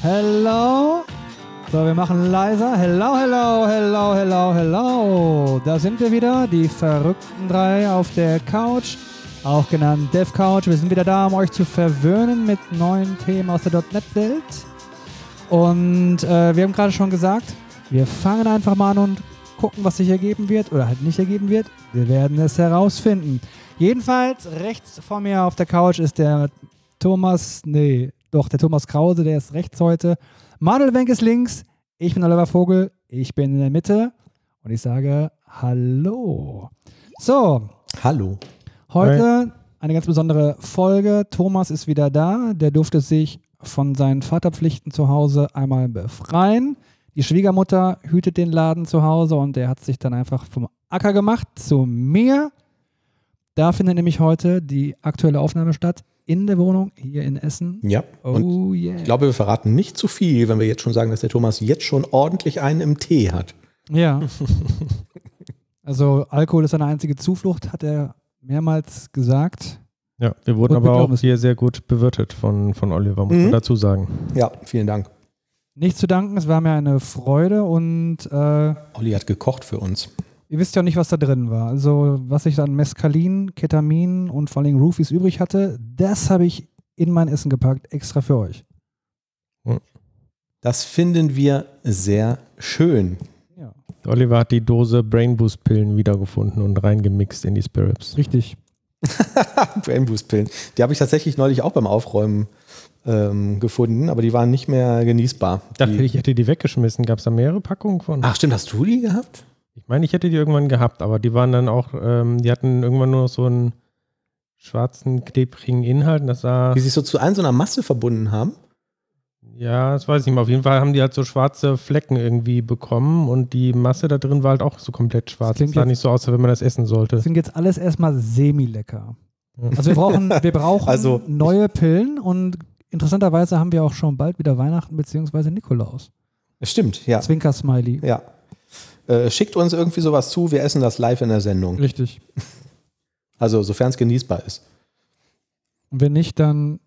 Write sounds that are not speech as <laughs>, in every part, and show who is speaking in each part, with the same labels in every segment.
Speaker 1: Hello. So, wir machen leiser. Hello, hello, hello, hello, hello. Da sind wir wieder, die verrückten drei auf der Couch, auch genannt Dev Couch. Wir sind wieder da, um euch zu verwöhnen mit neuen Themen aus der .NET-Welt. Und äh, wir haben gerade schon gesagt, wir fangen einfach mal an und gucken, was sich ergeben wird oder halt nicht ergeben wird. Wir werden es herausfinden. Jedenfalls, rechts vor mir auf der Couch ist der Thomas, nee, doch, der Thomas Krause, der ist rechts heute. Manuel Wenk ist links. Ich bin Oliver Vogel. Ich bin in der Mitte. Und ich sage Hallo. So.
Speaker 2: Hallo.
Speaker 1: Heute eine ganz besondere Folge. Thomas ist wieder da. Der durfte sich von seinen Vaterpflichten zu Hause einmal befreien. Die Schwiegermutter hütet den Laden zu Hause und er hat sich dann einfach vom Acker gemacht zu mir. Da findet nämlich heute die aktuelle Aufnahme statt in der Wohnung hier in Essen.
Speaker 2: Ja.
Speaker 1: Oh yeah.
Speaker 2: Ich glaube, wir verraten nicht zu viel, wenn wir jetzt schon sagen, dass der Thomas jetzt schon ordentlich einen im Tee hat.
Speaker 1: Ja. <laughs> also Alkohol ist seine einzige Zuflucht, hat er mehrmals gesagt.
Speaker 3: Ja, wir wurden
Speaker 1: Und wir
Speaker 3: aber
Speaker 1: glauben
Speaker 3: auch hier sehr gut bewirtet von, von Oliver, muss
Speaker 2: Mhm.
Speaker 3: man dazu sagen.
Speaker 2: Ja, vielen Dank.
Speaker 1: Nicht zu danken, es war mir eine Freude und äh,
Speaker 2: Olli hat gekocht für uns.
Speaker 1: ihr wisst ja nicht, was da drin war. Also was ich an Mescalin, Ketamin und vor allem Roofies übrig hatte, das habe ich in mein Essen gepackt, extra für euch.
Speaker 2: Das finden wir sehr schön.
Speaker 1: Ja,
Speaker 3: Oliver hat die Dose Brain Boost Pillen wiedergefunden und reingemixt in die Spirits.
Speaker 1: richtig.
Speaker 2: Brain Boost Pillen. Die habe ich tatsächlich neulich auch beim Aufräumen ähm, gefunden, aber die waren nicht mehr genießbar.
Speaker 3: Ich dachte,
Speaker 2: Die,
Speaker 3: ich hätte die weggeschmissen. Gab es da mehrere Packungen von?
Speaker 2: ach stimmt, hast du die gehabt?
Speaker 3: Ich meine, ich hätte die irgendwann gehabt, aber die waren dann auch, ähm, die hatten irgendwann nur noch so einen schwarzen, klebrigen Inhalt. Das sah,
Speaker 2: Die sich so zu einer so einer Masse verbunden haben.
Speaker 3: Ja, das weiß ich nicht mehr. Auf jeden Fall haben die halt so schwarze Flecken irgendwie bekommen und die Masse da drin war halt auch so komplett schwarz.
Speaker 1: klingt
Speaker 3: Das sah
Speaker 1: jetzt-
Speaker 3: nicht so aus, als wenn man das essen sollte.
Speaker 1: Das sind jetzt alles erstmal semi-lecker. Also wir brauchen, wir brauchen <laughs>
Speaker 2: Also-
Speaker 1: neue Pillen und interessanterweise haben wir auch schon bald wieder Weihnachten bzw. Nikolaus.
Speaker 2: Stimmt, ja.
Speaker 1: Zwinker-Smiley.
Speaker 2: ja. Äh, schickt uns irgendwie sowas zu, wir essen das live in der Sendung.
Speaker 1: Richtig. <laughs>
Speaker 2: Also sofern es genießbar ist.
Speaker 1: Und wenn nicht, dann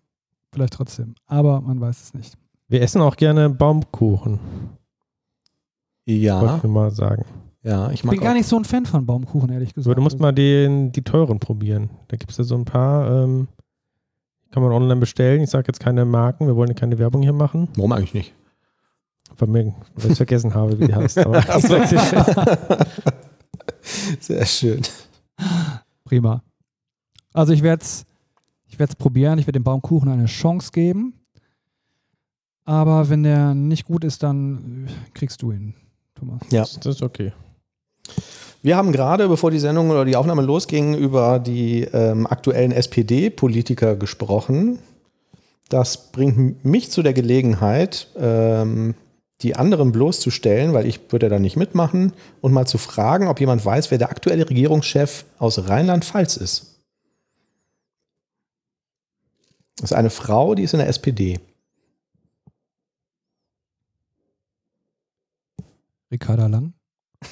Speaker 1: vielleicht trotzdem. Aber man weiß es nicht.
Speaker 3: Wir essen auch gerne Baumkuchen, wollte
Speaker 2: Ja,
Speaker 3: ich nur mal sagen.
Speaker 2: ja, ich
Speaker 1: Ich
Speaker 2: mag
Speaker 1: bin gar
Speaker 2: auch-
Speaker 1: nicht so ein Fan von Baumkuchen, ehrlich gesagt.
Speaker 3: Aber du musst mal den, die teuren probieren. Da gibt es ja so ein paar, ähm, kann man online bestellen. Ich sage jetzt keine Marken, wir wollen ja keine Werbung hier machen.
Speaker 2: Warum eigentlich nicht?
Speaker 3: Weil mir, weil ich vergessen habe, wie die heißt. Aber. <laughs>
Speaker 2: Sehr schön.
Speaker 1: Prima. Also ich werde es ich werd's probieren. Ich werde dem Baumkuchen eine Chance geben. Aber wenn der nicht gut ist, dann äh, kriegst du ihn, Thomas.
Speaker 2: Ja.
Speaker 3: das, das ist okay.
Speaker 2: Wir haben gerade, bevor die Sendung oder die Aufnahme losging, über die ähm, aktuellen SPD-Politiker gesprochen. Das bringt mich zu der Gelegenheit, ähm, die anderen bloßzustellen, weil ich würde da nicht mitmachen, und mal zu fragen, ob jemand weiß, wer der aktuelle Regierungschef aus Rheinland-Pfalz ist. Das ist eine Frau, die ist in der SPD.
Speaker 1: Ricarda Lang.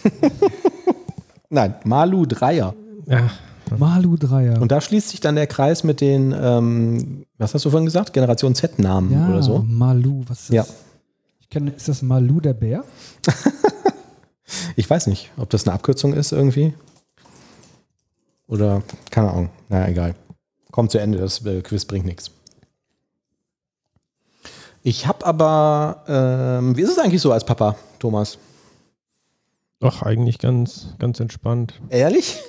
Speaker 1: <laughs>
Speaker 2: Nein, Malu Dreier.
Speaker 3: Ja,
Speaker 1: Malu Dreier.
Speaker 2: Und da schließt sich dann der Kreis mit den, ähm, was hast du vorhin gesagt? Generation Z-Namen
Speaker 1: ja,
Speaker 2: oder so.
Speaker 1: Malu, was ist das?
Speaker 2: Ja.
Speaker 1: Ich kenn, ist das Malu der Bär? <laughs>
Speaker 2: Ich weiß nicht, ob das eine Abkürzung ist irgendwie. Oder, keine Ahnung. Naja, egal. Kommt zu Ende, das äh, Quiz bringt nichts. Ich habe aber, ähm, wie ist es eigentlich so als Papa, Thomas?
Speaker 3: Doch, eigentlich ganz, ganz entspannt.
Speaker 2: Ehrlich? <laughs>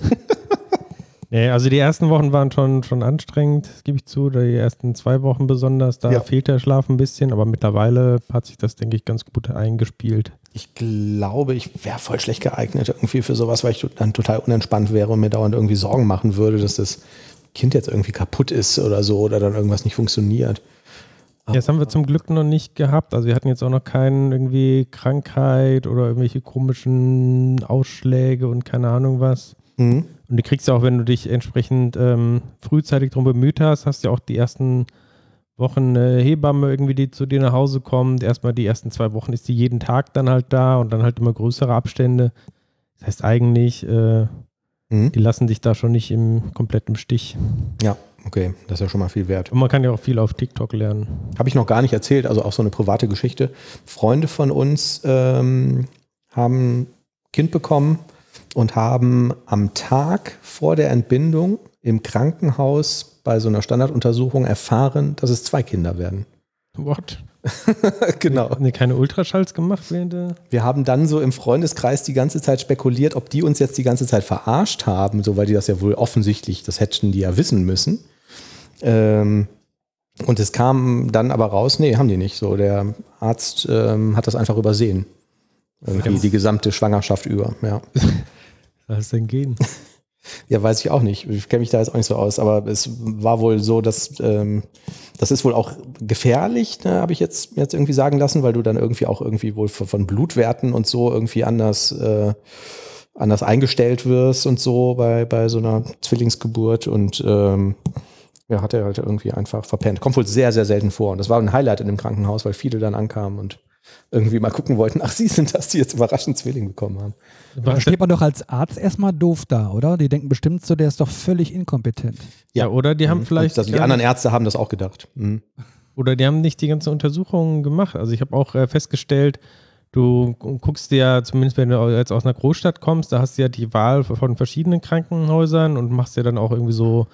Speaker 3: Nee, also die ersten Wochen waren schon, schon anstrengend, das gebe ich zu. Die ersten zwei Wochen besonders, da
Speaker 2: Ja.
Speaker 3: fehlt der Schlaf ein bisschen, aber mittlerweile hat sich das, denke ich, ganz gut eingespielt.
Speaker 2: Ich glaube, ich wäre voll schlecht geeignet irgendwie für sowas, weil ich dann total unentspannt wäre und mir dauernd irgendwie Sorgen machen würde, dass das Kind jetzt irgendwie kaputt ist oder so oder dann irgendwas nicht funktioniert.
Speaker 3: Ja, das haben wir zum Glück noch nicht gehabt. Also wir hatten jetzt auch noch keine irgendwie Krankheit oder irgendwelche komischen Ausschläge und keine Ahnung was.
Speaker 2: Mhm.
Speaker 3: Und du kriegst ja auch, wenn du dich entsprechend ähm, frühzeitig darum bemüht hast, hast du ja auch die ersten Wochen eine Hebamme irgendwie, die zu dir nach Hause kommt. Erstmal die ersten zwei Wochen ist die jeden Tag dann halt da und dann halt immer größere Abstände. Das heißt eigentlich, äh,
Speaker 2: Mhm.
Speaker 3: Die lassen dich da schon nicht im komplett im Stich.
Speaker 2: Ja, okay, das ist ja schon mal viel wert.
Speaker 3: Und man kann ja auch viel auf TikTok lernen.
Speaker 2: Habe ich noch gar nicht erzählt, also auch so eine private Geschichte. Freunde von uns ähm, haben ein Kind bekommen und haben am Tag vor der Entbindung im Krankenhaus bei so einer Standarduntersuchung erfahren, dass es zwei Kinder werden.
Speaker 3: What? <laughs>
Speaker 2: genau.
Speaker 3: Haben die keine Ultraschalls gemacht während der.
Speaker 2: Wir haben dann so im Freundeskreis die ganze Zeit spekuliert, ob die uns jetzt die ganze Zeit verarscht haben, so weil die das ja wohl offensichtlich, das hätten die ja wissen müssen. Ähm, und es kam dann aber raus, nee, haben die nicht. So, der Arzt ähm, hat das einfach übersehen. Irgendwie die gesamte Schwangerschaft über, ja. <laughs>
Speaker 3: Was denn gehen? <laughs>
Speaker 2: Ja, weiß ich auch nicht. Ich kenne mich da jetzt auch nicht so aus, aber es war wohl so, dass ähm, das ist wohl auch gefährlich, ne, habe ich jetzt, jetzt irgendwie sagen lassen, weil du dann irgendwie auch irgendwie wohl von von Blutwerten und so irgendwie anders, äh, anders eingestellt wirst und so bei, bei so einer Zwillingsgeburt und ähm, ja, hat er halt irgendwie einfach verpennt. Kommt wohl sehr, sehr selten vor. Und das war ein Highlight in dem Krankenhaus, weil viele dann ankamen und irgendwie mal gucken wollten, ach, sie sind das, die jetzt überraschend Zwilling bekommen haben.
Speaker 1: Da steht man doch als Arzt erstmal doof da, oder? Die denken bestimmt so, der ist doch völlig inkompetent.
Speaker 3: Ja, oder die haben
Speaker 2: Mhm.
Speaker 3: vielleicht.
Speaker 2: Also die anderen Ärzte haben das auch gedacht. Mhm.
Speaker 3: Oder die haben nicht die ganzen Untersuchungen gemacht. Also ich habe auch äh, festgestellt, du guckst dir ja, zumindest wenn du jetzt aus einer Großstadt kommst, da hast du ja die Wahl von verschiedenen Krankenhäusern und machst ja dann auch irgendwie so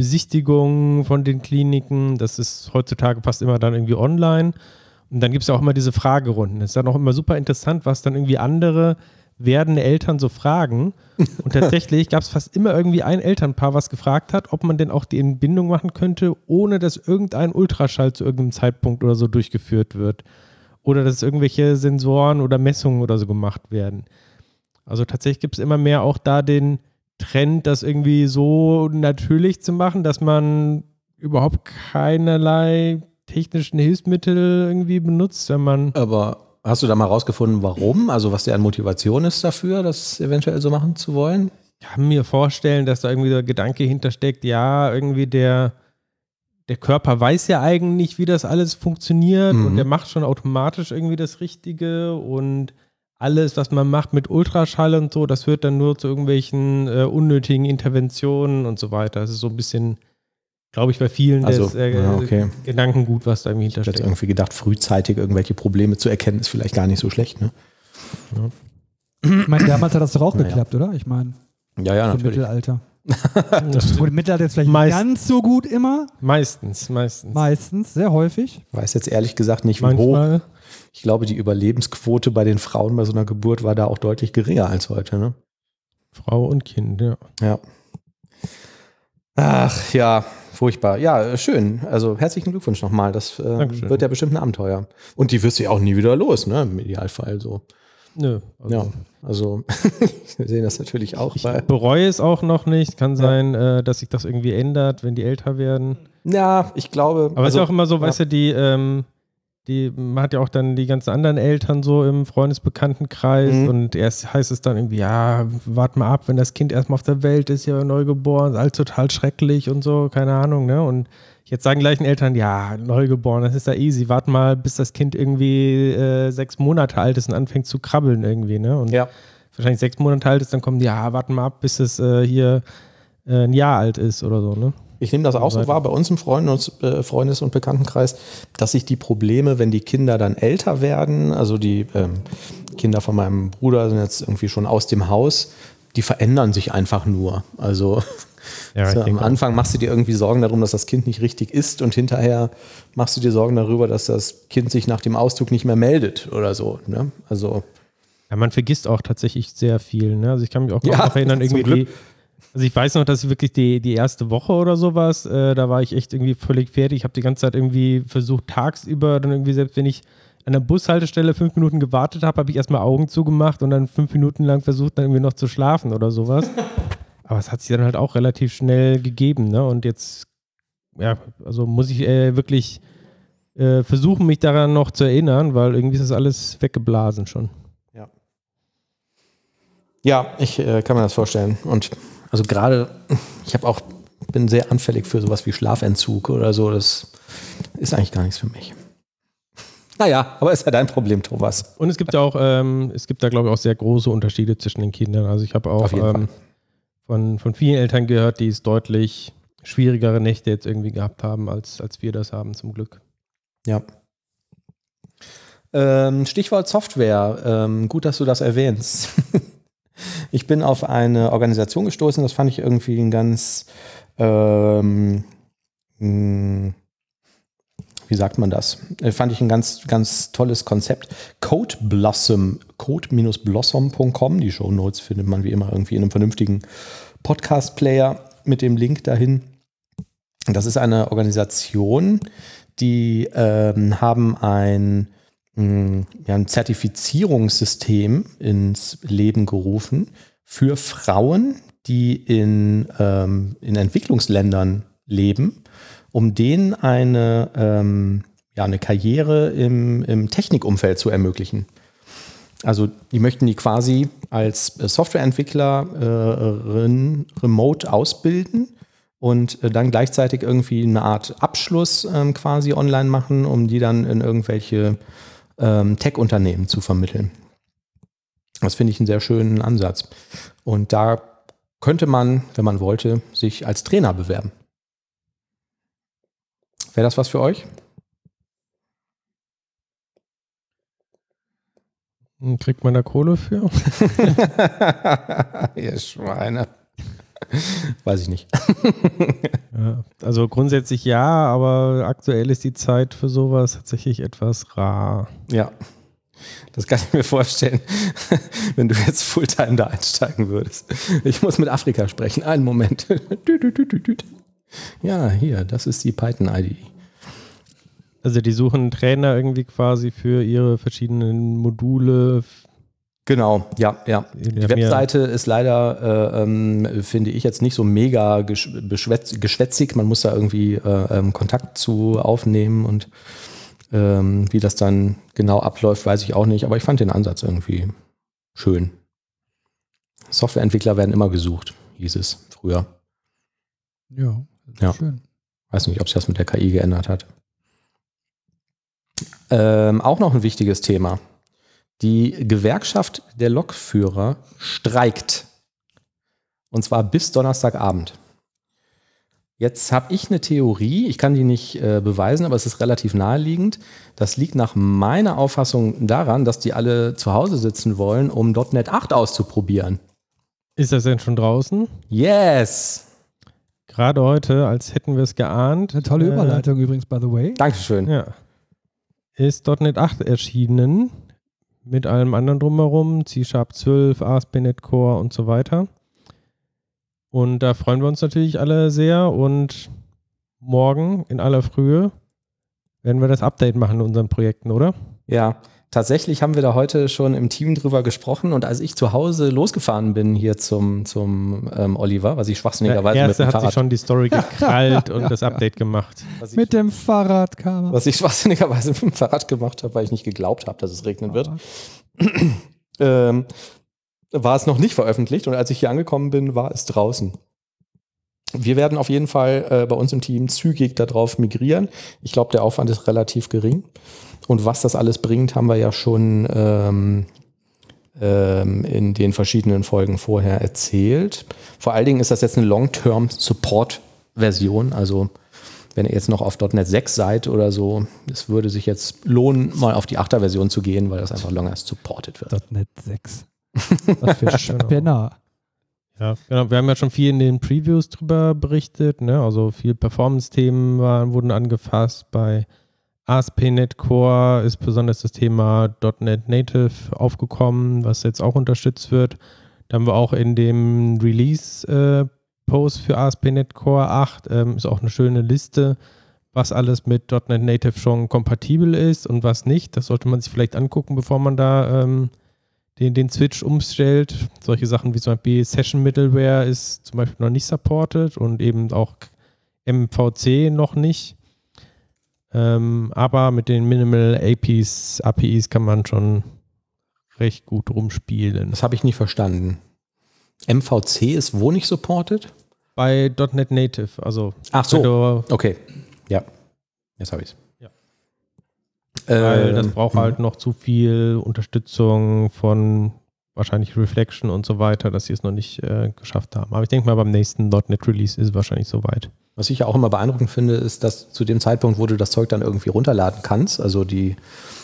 Speaker 3: Besichtigungen von den Kliniken. Das ist heutzutage fast immer dann irgendwie online. Und dann gibt es ja auch immer diese Fragerunden. Das ist dann auch immer super interessant, was dann irgendwie andere werdende Eltern so fragen. <laughs> Und tatsächlich gab es fast immer irgendwie ein Elternpaar, was gefragt hat, ob man denn auch die Entbindung machen könnte, ohne dass irgendein Ultraschall zu irgendeinem Zeitpunkt oder so durchgeführt wird. Oder dass irgendwelche Sensoren oder Messungen oder so gemacht werden. Also tatsächlich gibt es immer mehr auch da den Trend, das irgendwie so natürlich zu machen, dass man überhaupt keinerlei technischen Hilfsmittel irgendwie benutzt, wenn man
Speaker 2: Aber hast du da mal rausgefunden, warum? Also was deren Motivation ist dafür, das eventuell so machen zu wollen?
Speaker 3: kann mir vorstellen, dass da irgendwie der Gedanke hintersteckt, ja, irgendwie der, der Körper weiß ja eigentlich, wie das alles funktioniert
Speaker 2: Mhm.
Speaker 3: und der macht schon automatisch irgendwie das Richtige und alles, was man macht mit Ultraschall und so, das führt dann nur zu irgendwelchen äh, unnötigen Interventionen und so weiter. Das ist so ein bisschen, glaube ich, bei vielen
Speaker 2: Also,
Speaker 3: des äh,
Speaker 2: ja, okay.
Speaker 3: Gedankengut, was da irgendwie
Speaker 2: Ich hätte
Speaker 3: hintersteckt.
Speaker 2: irgendwie gedacht, frühzeitig irgendwelche Probleme zu erkennen, ist vielleicht gar nicht so schlecht. Ne?
Speaker 1: Ich meine, damals hat das doch auch
Speaker 2: Naja.
Speaker 1: geklappt, oder? Ich meine,
Speaker 2: Ja, ja,
Speaker 1: im
Speaker 2: natürlich.
Speaker 1: Mittelalter. <laughs> Gut, im Mittelalter jetzt vielleicht
Speaker 3: Meist-
Speaker 1: nicht ganz so gut immer,
Speaker 3: meistens, meistens.
Speaker 1: meistens, sehr häufig.
Speaker 2: Weiß jetzt ehrlich gesagt nicht, wie hoch. Ich glaube, die Überlebensquote bei den Frauen bei so einer Geburt war da auch deutlich geringer als heute. Ne?
Speaker 3: Frau und Kind, ja.
Speaker 2: Ja. Ach ja, furchtbar. Ja, äh, schön. Also herzlichen Glückwunsch nochmal. Das äh, wird ja bestimmt ein Abenteuer. Und die wirst du ja auch nie wieder los, ne? Im Idealfall so.
Speaker 3: Nö. Also.
Speaker 2: Ja. Also <laughs> wir sehen das natürlich auch
Speaker 3: Ich bereue es auch noch nicht. Kann sein, äh, dass sich das irgendwie ändert, wenn die älter werden.
Speaker 2: Ja, ich glaube.
Speaker 3: Aber es ist
Speaker 2: also,
Speaker 3: auch immer so,
Speaker 2: ja.
Speaker 3: weißt du, die, ähm, die, man hat ja auch dann die ganzen anderen Eltern so im Freundesbekanntenkreis
Speaker 2: Mhm.
Speaker 3: und erst heißt es dann irgendwie, ja, wart mal ab, wenn das Kind erstmal auf der Welt ist, ja neugeboren, alles total schrecklich und so, keine Ahnung, ne? Und jetzt sagen gleichen Eltern, ja, neugeboren, das ist ja easy, wart mal, bis das Kind irgendwie äh, sechs Monate alt ist und anfängt zu krabbeln irgendwie, ne? Und
Speaker 2: Ja.
Speaker 3: wahrscheinlich sechs Monate alt ist, dann kommen die, ja, warten mal ab, bis es äh, hier äh, ein Jahr alt ist oder so, ne?
Speaker 2: Ich nehme das auch so wahr bei uns im Freundes, äh, Freundes- und Bekanntenkreis, dass sich die Probleme, wenn die Kinder dann älter werden, also die ähm, Kinder von meinem Bruder sind jetzt irgendwie schon aus dem Haus, die verändern sich einfach nur. Also <laughs>
Speaker 3: Ja,
Speaker 2: so, am Anfang machst du dir irgendwie Sorgen darum, dass das Kind nicht richtig isst und hinterher machst du dir Sorgen darüber, dass das Kind sich nach dem Auszug nicht mehr meldet oder so. Ne? Also
Speaker 3: Ja, man vergisst auch tatsächlich sehr viel. Ne? Also ich kann mich auch
Speaker 2: Ja,
Speaker 3: noch erinnern, <laughs> irgendwie
Speaker 2: Glück.
Speaker 3: die, also ich weiß noch, dass ich wirklich die, die erste Woche oder sowas, äh, da war ich echt irgendwie völlig fertig. Ich habe die ganze Zeit irgendwie versucht, tagsüber dann irgendwie, selbst wenn ich an der Bushaltestelle fünf Minuten gewartet habe, habe ich erstmal Augen zugemacht und dann fünf Minuten lang versucht, dann irgendwie noch zu schlafen oder sowas. <laughs> Aber es hat sich dann halt auch relativ schnell gegeben, ne? Und jetzt, ja, also muss ich äh, wirklich äh, versuchen, mich daran noch zu erinnern, weil irgendwie ist das alles weggeblasen schon.
Speaker 2: ja, ich äh, kann mir das vorstellen. Und also gerade, ich habe auch, bin sehr anfällig für sowas wie Schlafentzug oder so. Das ist eigentlich gar nichts für mich. Naja, aber ist ja dein Problem, Thomas.
Speaker 3: Und es gibt ja auch, ähm, es gibt da glaube ich auch sehr große Unterschiede zwischen den Kindern. Also ich habe auch ähm, von, von vielen Eltern gehört, die es deutlich schwierigere Nächte jetzt irgendwie gehabt haben, als, als wir das haben, zum Glück.
Speaker 2: Ja. Ähm, Stichwort Software. Ähm, gut, dass du das erwähnst. <laughs> ich bin auf eine Organisation gestoßen, das fand ich irgendwie ein ganz, ähm, mh, wie sagt man das? Äh, fand ich ein ganz, ganz tolles Konzept. Code Blossom, code-blossom.com. Die Show Notes findet man wie immer irgendwie in einem vernünftigen Podcast-Player mit dem Link dahin. Das ist eine Organisation, die ähm, haben ein, ja, ein Zertifizierungssystem ins Leben gerufen für Frauen, die in, ähm, in Entwicklungsländern leben, um denen eine, ähm, ja, eine Karriere im, im Technikumfeld zu ermöglichen. Also die möchten die quasi als Softwareentwicklerin remote ausbilden und äh, dann gleichzeitig irgendwie eine Art Abschluss ähm, quasi online machen, um die dann in irgendwelche ähm, Tech-Unternehmen zu vermitteln. Das finde ich einen sehr schönen Ansatz. Und da könnte man, wenn man wollte, sich als Trainer bewerben. Wäre das was für euch?
Speaker 3: Kriegt man da Kohle für? <laughs> <laughs>
Speaker 2: Ihr Schweine. <laughs> Weiß ich nicht. <laughs>
Speaker 3: ja, also grundsätzlich ja, aber aktuell ist die Zeit für sowas tatsächlich etwas rar.
Speaker 2: Ja. Das kann ich mir vorstellen, <laughs> wenn du jetzt Fulltime da einsteigen würdest. Ich muss mit Afrika sprechen. Einen Moment. Ja, hier, das ist die Python-IDE.
Speaker 3: Also die suchen Trainer irgendwie quasi für ihre verschiedenen Module.
Speaker 2: Genau, ja, ja. Die Webseite ist leider, äh, ähm, finde ich, jetzt nicht so mega geschwätzig. Man muss da irgendwie äh, ähm, Kontakt zu aufnehmen und ähm, wie das dann genau abläuft, weiß ich auch nicht. Aber ich fand den Ansatz irgendwie schön. Softwareentwickler werden immer gesucht, hieß es früher.
Speaker 1: Ja, das ist
Speaker 2: Ja.
Speaker 1: schön.
Speaker 2: Weiß nicht, ob sich das mit der KI geändert hat. Ähm, auch noch ein wichtiges Thema. Die Gewerkschaft der Lokführer streikt. Und zwar bis Donnerstagabend. Jetzt habe ich eine Theorie, ich kann die nicht äh, beweisen, aber es ist relativ naheliegend. Das liegt nach meiner Auffassung daran, dass die alle zu Hause sitzen wollen, um .NET 8 auszuprobieren.
Speaker 3: Ist das denn schon draußen?
Speaker 2: Yes!
Speaker 3: Gerade heute, als hätten wir es geahnt.
Speaker 1: Eine tolle
Speaker 3: äh,
Speaker 1: Überleitung übrigens, by the way.
Speaker 2: Dankeschön.
Speaker 3: Ja. Ist .NET 8 erschienen. Mit allem anderen drumherum. C-Sharp 12, ASP.NET Core und so weiter. Und da freuen wir uns natürlich alle sehr. Und morgen in aller Frühe werden wir das Update machen in unseren Projekten, oder?
Speaker 2: Ja, tatsächlich haben wir da heute schon im Team drüber gesprochen und als ich zu Hause losgefahren bin hier zum, zum ähm, Oliver, was ich schwachsinnigerweise mit dem
Speaker 3: hat sich
Speaker 2: Fahrrad,
Speaker 3: schon die Story gekrallt und <laughs> das Update gemacht.
Speaker 2: was ich,
Speaker 1: Mit dem Fahrrad kam er.
Speaker 2: was ich schwachsinnigerweise mit dem Fahrrad gemacht habe, weil ich nicht geglaubt habe, dass es regnen wird, ähm, war es noch nicht veröffentlicht und als ich hier angekommen bin, war es draußen. Wir werden auf jeden Fall äh, bei uns im Team zügig darauf migrieren. Ich glaube, der Aufwand ist relativ gering. Und was das alles bringt, haben wir ja schon ähm, ähm, in den verschiedenen Folgen vorher erzählt. Vor allen Dingen ist das jetzt eine Long-Term-Support-Version. Also wenn ihr jetzt noch auf .NET 6 seid oder so, es würde sich jetzt lohnen, mal auf die 8er Version zu gehen, weil das einfach longer supported wird.
Speaker 1: .NET 6. <laughs> Was für Spinner.
Speaker 3: Ja, genau. Wir haben ja schon viel in den Previews drüber berichtet. Ne? Also viel Performance-Themen wurden angefasst. Bei ASP.NET Core ist besonders das Thema .NET Native aufgekommen, was jetzt auch unterstützt wird. Da haben wir auch in dem Release-Post für ASP.NET Core 8 ähm, ist auch eine schöne Liste, was alles mit .NET Native schon kompatibel ist und was nicht. Das sollte man sich vielleicht angucken, bevor man da ähm, den, den Switch umstellt. Solche Sachen wie zum Beispiel Session Middleware ist zum Beispiel noch nicht supported und eben auch MVC noch nicht. Ähm, aber mit den Minimal APIs, APIs kann man schon recht gut rumspielen.
Speaker 2: Das habe ich nicht verstanden. MVC ist wo nicht supported?
Speaker 3: Bei .NET Native, also
Speaker 2: Ach so. Okay. Ja. Jetzt habe ich es.
Speaker 3: Ja. weil das
Speaker 2: Ähm,
Speaker 3: braucht halt noch zu viel Unterstützung von wahrscheinlich Reflection und so weiter, dass sie es noch nicht äh, geschafft haben. Aber ich denke mal, beim nächsten .NET Release ist es wahrscheinlich soweit.
Speaker 2: Was ich ja auch immer beeindruckend finde, ist, dass zu dem Zeitpunkt, wo du das Zeug dann irgendwie runterladen kannst, also die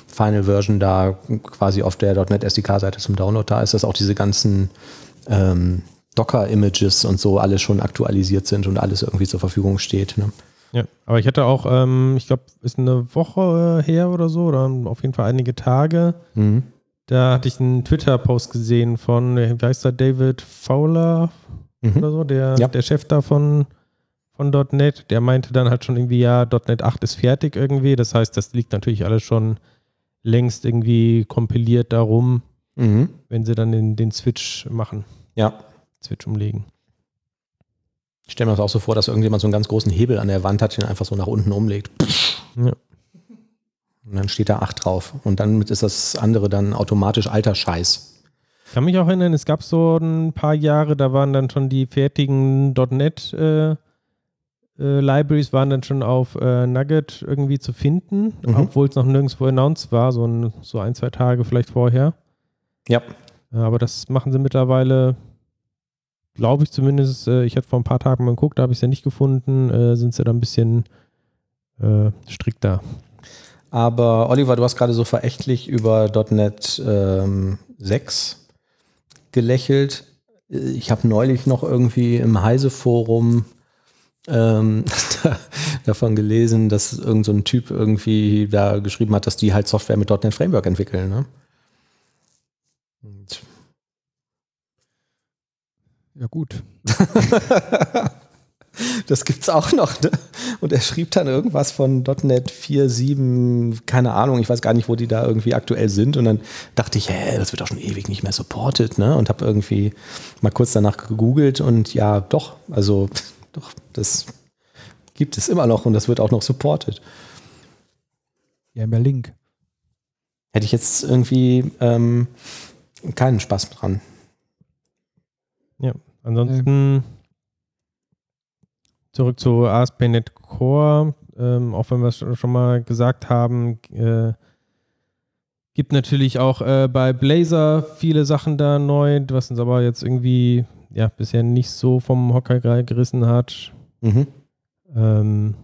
Speaker 2: Final Version da quasi auf der .NET SDK-Seite zum Download da ist, dass auch diese ganzen ähm, Docker-Images und so alles schon aktualisiert sind und alles irgendwie zur Verfügung steht. Ne?
Speaker 3: Ja, aber ich hatte auch, ähm, ich glaube, ist eine Woche her oder so, oder auf jeden Fall einige Tage.
Speaker 2: Mhm.
Speaker 3: Da hatte ich einen Twitter-Post gesehen von, wie heißt der, David Fowler
Speaker 2: Mhm.
Speaker 3: oder so, der,
Speaker 2: Ja.
Speaker 3: der Chef da von, von .NET. Der meinte dann halt schon irgendwie, ja, .NET 8 ist fertig irgendwie. Das heißt, das liegt natürlich alles schon längst irgendwie kompiliert darum,
Speaker 2: Mhm.
Speaker 3: wenn sie dann den, den Switch machen,
Speaker 2: Ja.
Speaker 3: Switch umlegen.
Speaker 2: Ich stelle mir das auch so vor, dass irgendjemand so einen ganz großen Hebel an der Wand hat, den einfach so nach unten umlegt.
Speaker 3: Ja.
Speaker 2: Und dann steht da 8 drauf. Und dann ist das andere dann automatisch alter Scheiß.
Speaker 3: Ich kann mich auch erinnern, es gab so ein paar Jahre, da waren dann schon die fertigen .NET äh, äh, Libraries waren dann schon auf äh, Nugget irgendwie zu finden,
Speaker 2: Mhm.
Speaker 3: obwohl es noch nirgendwo announced war, so ein, so ein, zwei Tage vielleicht vorher.
Speaker 2: Ja.
Speaker 3: Ja, aber das machen sie mittlerweile, glaube ich zumindest, äh, ich hatte vor ein paar Tagen mal geguckt, da habe ich es ja nicht gefunden, äh, sind sie da ein bisschen äh, strikter.
Speaker 2: Aber Oliver, du hast gerade so verächtlich über .NET ähm, 6 gelächelt. Ich habe neulich noch irgendwie im Heise-Forum ähm, da, <laughs> davon gelesen, dass irgend so ein Typ irgendwie da geschrieben hat, dass die halt Software mit .NET Framework entwickeln. Ne?
Speaker 1: Ja, gut. <laughs>
Speaker 2: Das gibt's auch noch. Ne? Und er schrieb dann irgendwas von .NET 4.7, keine Ahnung, ich weiß gar nicht, wo die da irgendwie aktuell sind. Und dann dachte ich, hä, das wird doch schon ewig nicht mehr supported, ne? Und habe irgendwie mal kurz danach gegoogelt und ja, doch, also doch, das gibt es immer noch und das wird auch noch supported.
Speaker 1: Ja, mehr Link.
Speaker 2: Hätte ich jetzt irgendwie ähm, keinen Spaß dran.
Speaker 3: Ansonsten zurück zu ASP.NET Core, ähm, auch wenn wir es schon mal gesagt haben, äh, gibt natürlich auch äh, bei Blazor viele Sachen da neu, was uns aber jetzt irgendwie ja bisher nicht so vom Hocker ge- gerissen hat.
Speaker 2: Mhm.
Speaker 3: Ähm,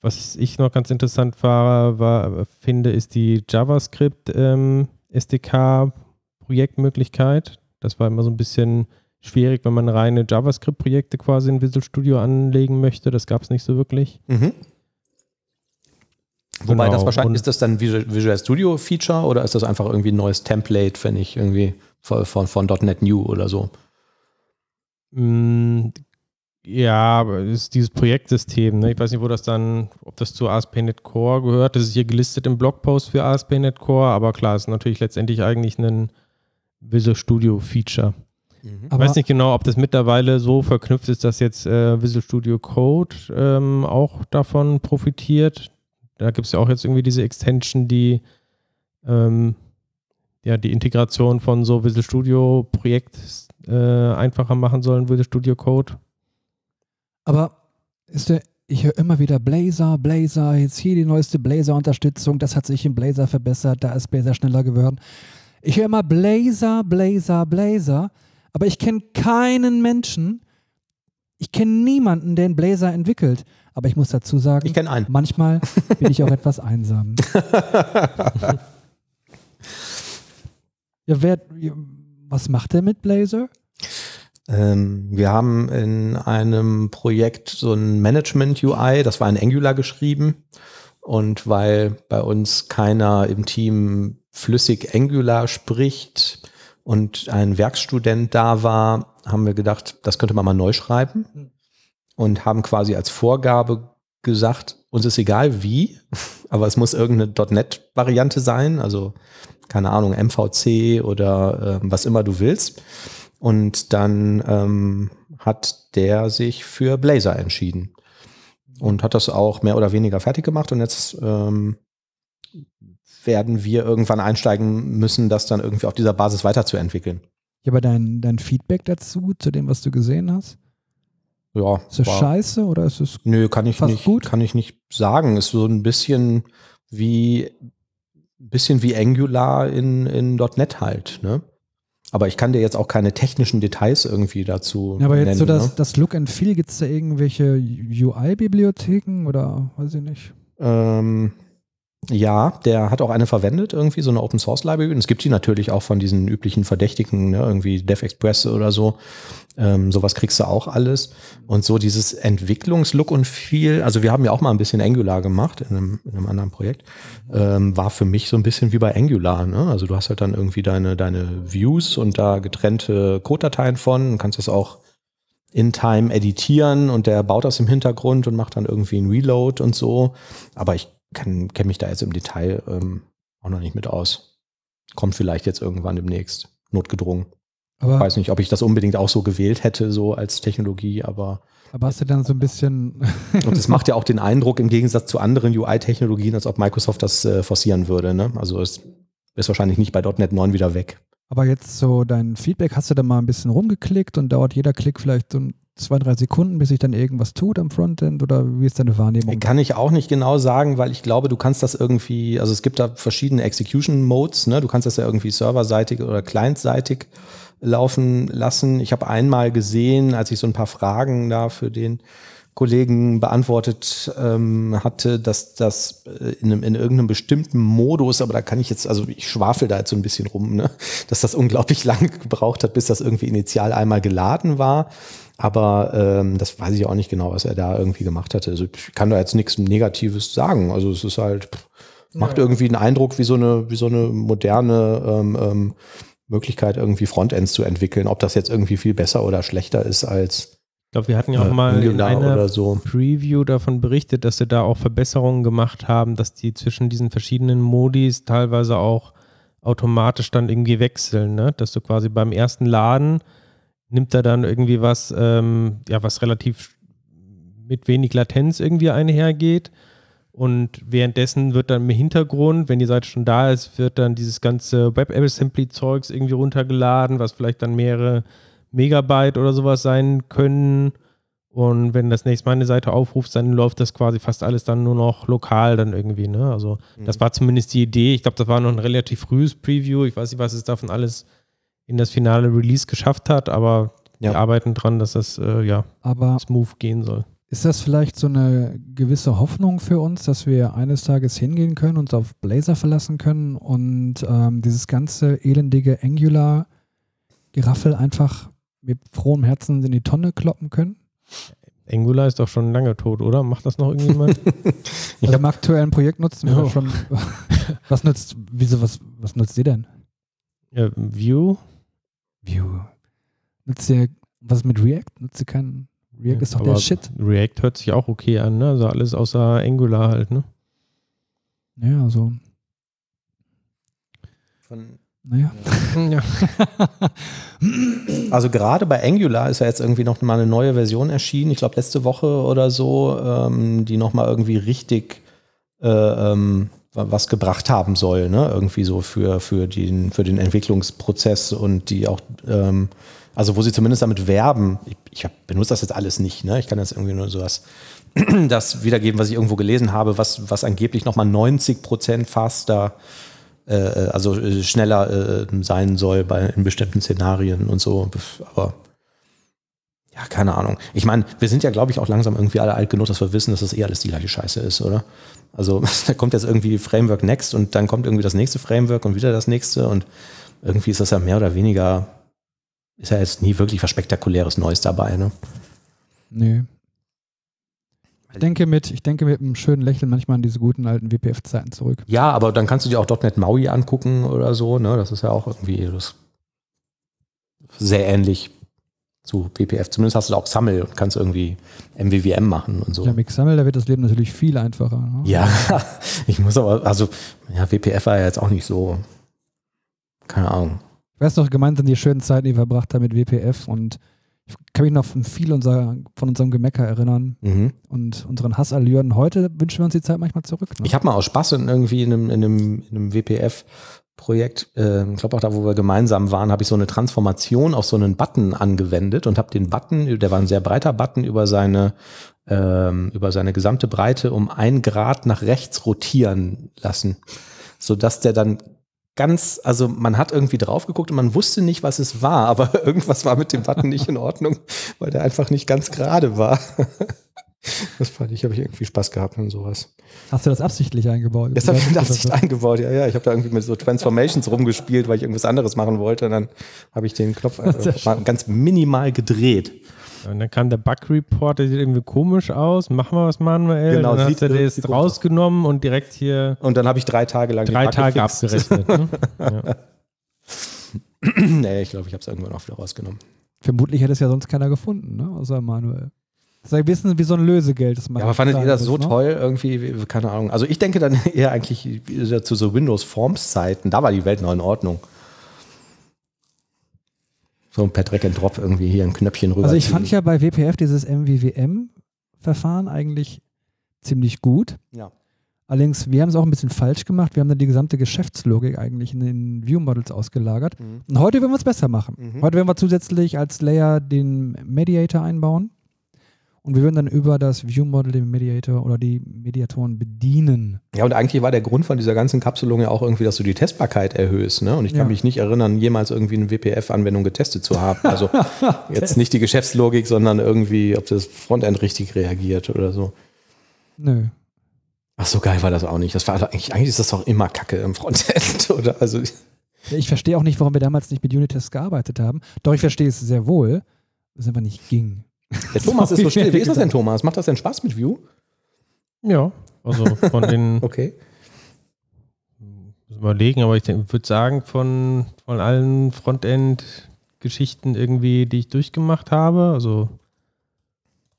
Speaker 3: was ich noch ganz interessant war, war finde, ist die JavaScript ähm, SDK Projektmöglichkeit. Das war immer so ein bisschen schwierig, wenn man reine JavaScript-Projekte quasi in Visual Studio anlegen möchte. Das gab es nicht so wirklich.
Speaker 2: Mhm. Wobei
Speaker 3: Genau.
Speaker 2: das wahrscheinlich,
Speaker 3: Und-
Speaker 2: ist das dann Visual Visual Studio Feature oder ist das einfach irgendwie ein neues Template, wenn ich irgendwie von, von, von .NET New oder so?
Speaker 3: Mm, Ja, aber es ist dieses Projektsystem. Ne? Ich weiß nicht, wo das dann, ob das zu ASP.NET Core gehört. Das ist hier gelistet im Blogpost für ASP.NET Core, aber klar, es ist natürlich letztendlich eigentlich ein Visual Studio Feature. Ich
Speaker 1: Aber
Speaker 3: weiß nicht genau, ob das mittlerweile so verknüpft ist, dass jetzt äh, Visual Studio Code ähm, auch davon profitiert. Da gibt es ja auch jetzt irgendwie diese Extension, die ähm, ja die Integration von so Visual Studio Projekt äh, einfacher machen sollen, Visual Studio Code.
Speaker 1: Aber ist der, ich höre immer wieder Blazor, Blazor, jetzt hier die neueste Blazor-Unterstützung, das hat sich im Blazor verbessert, da ist Blazor schneller geworden. Ich höre immer Blazor, Blazor, Blazor, aber ich kenne keinen Menschen, ich kenne niemanden, der einen Blazor entwickelt. Aber ich muss dazu sagen,
Speaker 2: Ich kenne einen.
Speaker 1: manchmal bin ich auch <laughs> etwas einsam. <laughs> ja, wer, was macht er mit Blazor?
Speaker 2: Ähm, wir haben in einem Projekt so ein Management-UI, das war in Angular geschrieben. Und weil bei uns keiner im Team flüssig Angular spricht und ein Werkstudent da war, haben wir gedacht, das könnte man mal neu schreiben. Und haben quasi als Vorgabe gesagt, uns ist egal wie, <laughs> aber es muss irgendeine .NET-Variante sein, also keine Ahnung, MVC oder ähm, was immer du willst. Und dann ähm, hat der sich für Blazor entschieden und hat das auch mehr oder weniger fertig gemacht. Und jetzt ähm, werden wir irgendwann einsteigen müssen, das dann irgendwie auf dieser Basis weiterzuentwickeln.
Speaker 1: Ja, aber dein, dein Feedback dazu, zu dem, was du gesehen hast?
Speaker 2: Ja,
Speaker 1: Ist das
Speaker 2: war-
Speaker 1: scheiße oder ist es
Speaker 2: Nö, kann ich nicht,
Speaker 1: gut?
Speaker 2: kann ich nicht sagen. Ist so ein bisschen wie bisschen wie Angular in, in .NET halt. Ne? Aber ich kann dir jetzt auch keine technischen Details irgendwie dazu
Speaker 1: Ja, aber jetzt
Speaker 2: nennen.
Speaker 1: so das,
Speaker 2: ne?
Speaker 1: das Look and Feel, gibt es da irgendwelche UI-Bibliotheken oder weiß ich nicht?
Speaker 2: Ähm, ja, der hat auch eine verwendet, irgendwie so eine Open Source Library. Und es gibt die natürlich auch von diesen üblichen Verdächtigen, ne, irgendwie DevExpress oder so. Ähm, sowas kriegst du auch alles. Und so dieses Entwicklungslook und Feel, also wir haben ja auch mal ein bisschen Angular gemacht in einem, in einem anderen Projekt, ähm, war für mich so ein bisschen wie bei Angular. Ne? Also du hast halt dann irgendwie deine, deine Views und da getrennte Codedateien von und kannst das auch in Time editieren und der baut das im Hintergrund und macht dann irgendwie einen Reload und so. Aber ich kenne kenn mich da jetzt im Detail ähm, auch noch nicht mit aus. Kommt vielleicht jetzt irgendwann demnächst, notgedrungen.
Speaker 1: Aber,
Speaker 2: Weiß nicht, ob ich das unbedingt auch so gewählt hätte, so als Technologie, aber
Speaker 1: aber hast du dann so ein bisschen, <laughs>
Speaker 2: und es macht ja auch den Eindruck im Gegensatz zu anderen UI-Technologien, als ob Microsoft das äh, forcieren würde. Ne? Also es ist wahrscheinlich nicht bei .NET 9 wieder weg.
Speaker 1: Aber jetzt so dein Feedback, hast du da mal ein bisschen rumgeklickt und dauert jeder Klick vielleicht so zwei, drei Sekunden, bis sich dann irgendwas tut am Frontend oder wie ist deine Wahrnehmung?
Speaker 2: Kann ich auch nicht genau sagen, weil ich glaube, du kannst das irgendwie, also es gibt da verschiedene Execution Modes, ne? Du kannst das ja irgendwie serverseitig oder clientseitig laufen lassen. Ich habe einmal gesehen, als ich so ein paar Fragen da für den Kollegen beantwortet ähm, hatte, dass das äh, in, einem, in irgendeinem bestimmten Modus, aber da kann ich jetzt, also ich schwafel da jetzt so ein bisschen rum, ne? dass das unglaublich <laughs> lange gebraucht hat, bis das irgendwie initial einmal geladen war. Aber ähm, das weiß ich auch nicht genau, was er da irgendwie gemacht hatte. Also ich kann da jetzt nichts Negatives sagen. Also es ist halt, pff, macht irgendwie einen Eindruck wie so eine, wie so eine moderne ähm, ähm, Möglichkeit, irgendwie Frontends zu entwickeln. Ob das jetzt irgendwie viel besser oder schlechter ist als
Speaker 3: Ich glaube, wir hatten ja auch mal in einer
Speaker 2: so.
Speaker 3: Preview davon berichtet, dass sie da auch Verbesserungen gemacht haben, dass die zwischen diesen verschiedenen Modis teilweise auch automatisch dann irgendwie wechseln, ne? dass du quasi beim ersten Laden nimmt er dann irgendwie was, ähm, ja, was relativ mit wenig Latenz irgendwie einhergeht. Und währenddessen wird dann im Hintergrund, wenn die Seite schon da ist, wird dann dieses ganze WebAssembly-Zeugs irgendwie runtergeladen, was vielleicht dann mehrere Megabyte oder sowas sein können. Und wenn das nächste Mal eine Seite aufrufst, dann läuft das quasi fast alles dann nur noch lokal dann irgendwie. Ne? Also das war zumindest die Idee. Ich glaube, das war noch ein relativ frühes Preview. Ich weiß nicht, was es davon alles in das finale Release geschafft hat, aber
Speaker 2: Ja.
Speaker 3: die arbeiten dran, dass das äh, ja
Speaker 1: Aber
Speaker 3: smooth gehen soll.
Speaker 1: ist das vielleicht so eine gewisse Hoffnung für uns, dass wir eines Tages hingehen können, uns auf Blazor verlassen können und ähm, dieses ganze elendige Angular-Geraffel einfach mit frohem Herzen in die Tonne kloppen können?
Speaker 3: Angular ist doch schon lange tot, oder? Macht das noch irgendjemand? <laughs>
Speaker 2: Ich
Speaker 1: Also im aktuellen Projekt nutzen wir
Speaker 3: Ja.
Speaker 1: das schon. <laughs> was nutzt, wieso, was, was nutzt ihr denn?
Speaker 3: ja, View?
Speaker 1: Vue. Nutzt ihr, was ist mit React? Nutzt ihr keinen, React ist doch der Shit.
Speaker 3: React hört sich auch okay an, ne? Also alles außer Angular halt, ne?
Speaker 1: Ja, also,
Speaker 2: Von,
Speaker 1: naja.
Speaker 3: Ja. <laughs>
Speaker 2: Also gerade bei Angular ist ja jetzt irgendwie noch mal eine neue Version erschienen, ich glaube letzte Woche oder so, ähm, die noch mal irgendwie richtig äh, ähm, wa- was gebracht haben soll, ne? Irgendwie so für, für, den, für den Entwicklungsprozess und die auch, ähm, also wo sie zumindest damit werben, ich, ich hab, benutze das jetzt alles nicht, ne? Ich kann jetzt irgendwie nur sowas <clears throat> das wiedergeben, was ich irgendwo gelesen habe, was, was angeblich noch mal 90 Prozent faster also äh, schneller äh, sein soll bei in bestimmten Szenarien und so. Aber ja, keine Ahnung. Ich meine, wir sind ja, glaube ich, auch langsam irgendwie alle alt genug, dass wir wissen, dass das eh alles die gleiche Scheiße ist, oder? Also <laughs> da kommt jetzt irgendwie Framework Next und dann kommt irgendwie das nächste Framework und wieder das nächste und irgendwie ist das ja mehr oder weniger, ist ja jetzt nie wirklich was Spektakuläres Neues dabei, ne?
Speaker 1: Nö. Ich denke mit, ich denke mit einem schönen Lächeln manchmal an diese guten alten WPF-Zeiten zurück.
Speaker 2: Ja, aber dann kannst du dir auch .NET MAUI angucken oder so, ne? Das ist ja auch irgendwie sehr ähnlich zu WPF. Zumindest hast du da auch Sammel und kannst irgendwie MWWM machen und so.
Speaker 1: Ja, mit XAML, da wird das Leben natürlich viel einfacher. Ne?
Speaker 2: Ja, <laughs> ich muss aber, also, ja, WPF war ja jetzt auch nicht so, keine Ahnung.
Speaker 1: Ich weiß noch gemeinsam die schönen Zeiten, die wir verbracht haben mit WPF und ich kann mich noch von viel unser, von unserem Gemecker erinnern
Speaker 2: Mhm.
Speaker 1: und unseren Hassallüren. Heute wünschen wir uns die Zeit manchmal zurück. Ne?
Speaker 2: Ich habe mal aus Spaß in irgendwie in einem, in einem, in einem WPF-Projekt, äh, ich glaube auch da, wo wir gemeinsam waren, habe ich so eine Transformation auf so einen Button angewendet und habe den Button, der war ein sehr breiter Button, über seine, ähm, über seine gesamte Breite um ein Grad nach rechts rotieren lassen, sodass der dann ganz, also man hat irgendwie drauf geguckt und man wusste nicht, was es war, aber <laughs> irgendwas war mit dem Button nicht in Ordnung, weil der einfach nicht ganz gerade war. <laughs> Das fand ich, habe ich irgendwie Spaß gehabt an sowas.
Speaker 1: Hast du das absichtlich eingebaut?
Speaker 2: Das habe ich mit Absicht eingebaut, ja, ja. Ich habe da irgendwie mit so Transformations rumgespielt, weil ich irgendwas anderes machen wollte. Und dann habe ich den Knopf <laughs> einfach ganz minimal gedreht.
Speaker 3: Und dann kam der Bug Report, der sieht irgendwie komisch aus. Machen wir was manuell.
Speaker 2: Genau,
Speaker 3: dann
Speaker 2: sieht
Speaker 3: hast du das
Speaker 2: gut
Speaker 3: rausgenommen und direkt hier
Speaker 2: Und dann habe ich drei Tage lang
Speaker 3: drei Tage
Speaker 2: gefixt.
Speaker 3: abgerechnet. Ne? Ja.
Speaker 2: nee, ich glaube, ich habe es irgendwann auch wieder rausgenommen.
Speaker 1: Vermutlich hätte es ja sonst keiner gefunden, ne? außer Manuel. Das ist ein bisschen wie so ein Lösegeld. Das
Speaker 2: Ja, aber fandet ihr das so toll irgendwie? Wie- Keine Ahnung. Also ich denke dann <laughs> eher eigentlich zu so Windows Forms Zeiten. Da war die Welt noch in Ordnung. So per Drag and Drop irgendwie hier ein Knöpfchen rüber.
Speaker 1: Also ich fand ja bei WPF dieses MWWM-Verfahren eigentlich ziemlich gut.
Speaker 2: Ja.
Speaker 1: Allerdings, wir haben es auch ein bisschen falsch gemacht. Wir haben dann die gesamte Geschäftslogik eigentlich in den View-Models ausgelagert.
Speaker 2: Mhm.
Speaker 1: Und heute werden wir es besser machen.
Speaker 2: Mhm.
Speaker 1: Heute werden wir zusätzlich als Layer den Mediator einbauen. Und wir würden dann über das View-Model den Mediator oder die Mediatoren bedienen.
Speaker 2: Ja, und eigentlich war der Grund von dieser ganzen Kapselung ja auch irgendwie, dass du die Testbarkeit erhöhst. Ne? Und ich kann
Speaker 1: Ja.
Speaker 2: mich nicht erinnern, jemals irgendwie eine WPF-Anwendung getestet zu haben. Also <laughs> jetzt nicht die Geschäftslogik, sondern irgendwie, ob das Frontend richtig reagiert oder so.
Speaker 1: Nö.
Speaker 2: Ach, so geil war das auch nicht. Das war eigentlich, eigentlich ist das doch immer Kacke im Frontend, <laughs> oder? Also
Speaker 1: Ich verstehe auch nicht, warum wir damals nicht mit Unit-Tests gearbeitet haben. Doch ich verstehe es sehr wohl, es einfach nicht ging.
Speaker 2: Der Thomas ist so <laughs> still. Wie ist das denn, Thomas? Macht das denn Spaß mit Vue?
Speaker 3: ja, also von den <laughs>
Speaker 2: Okay.
Speaker 3: muss überlegen, aber ich würde sagen, von, von allen Frontend-Geschichten irgendwie, die ich durchgemacht habe, also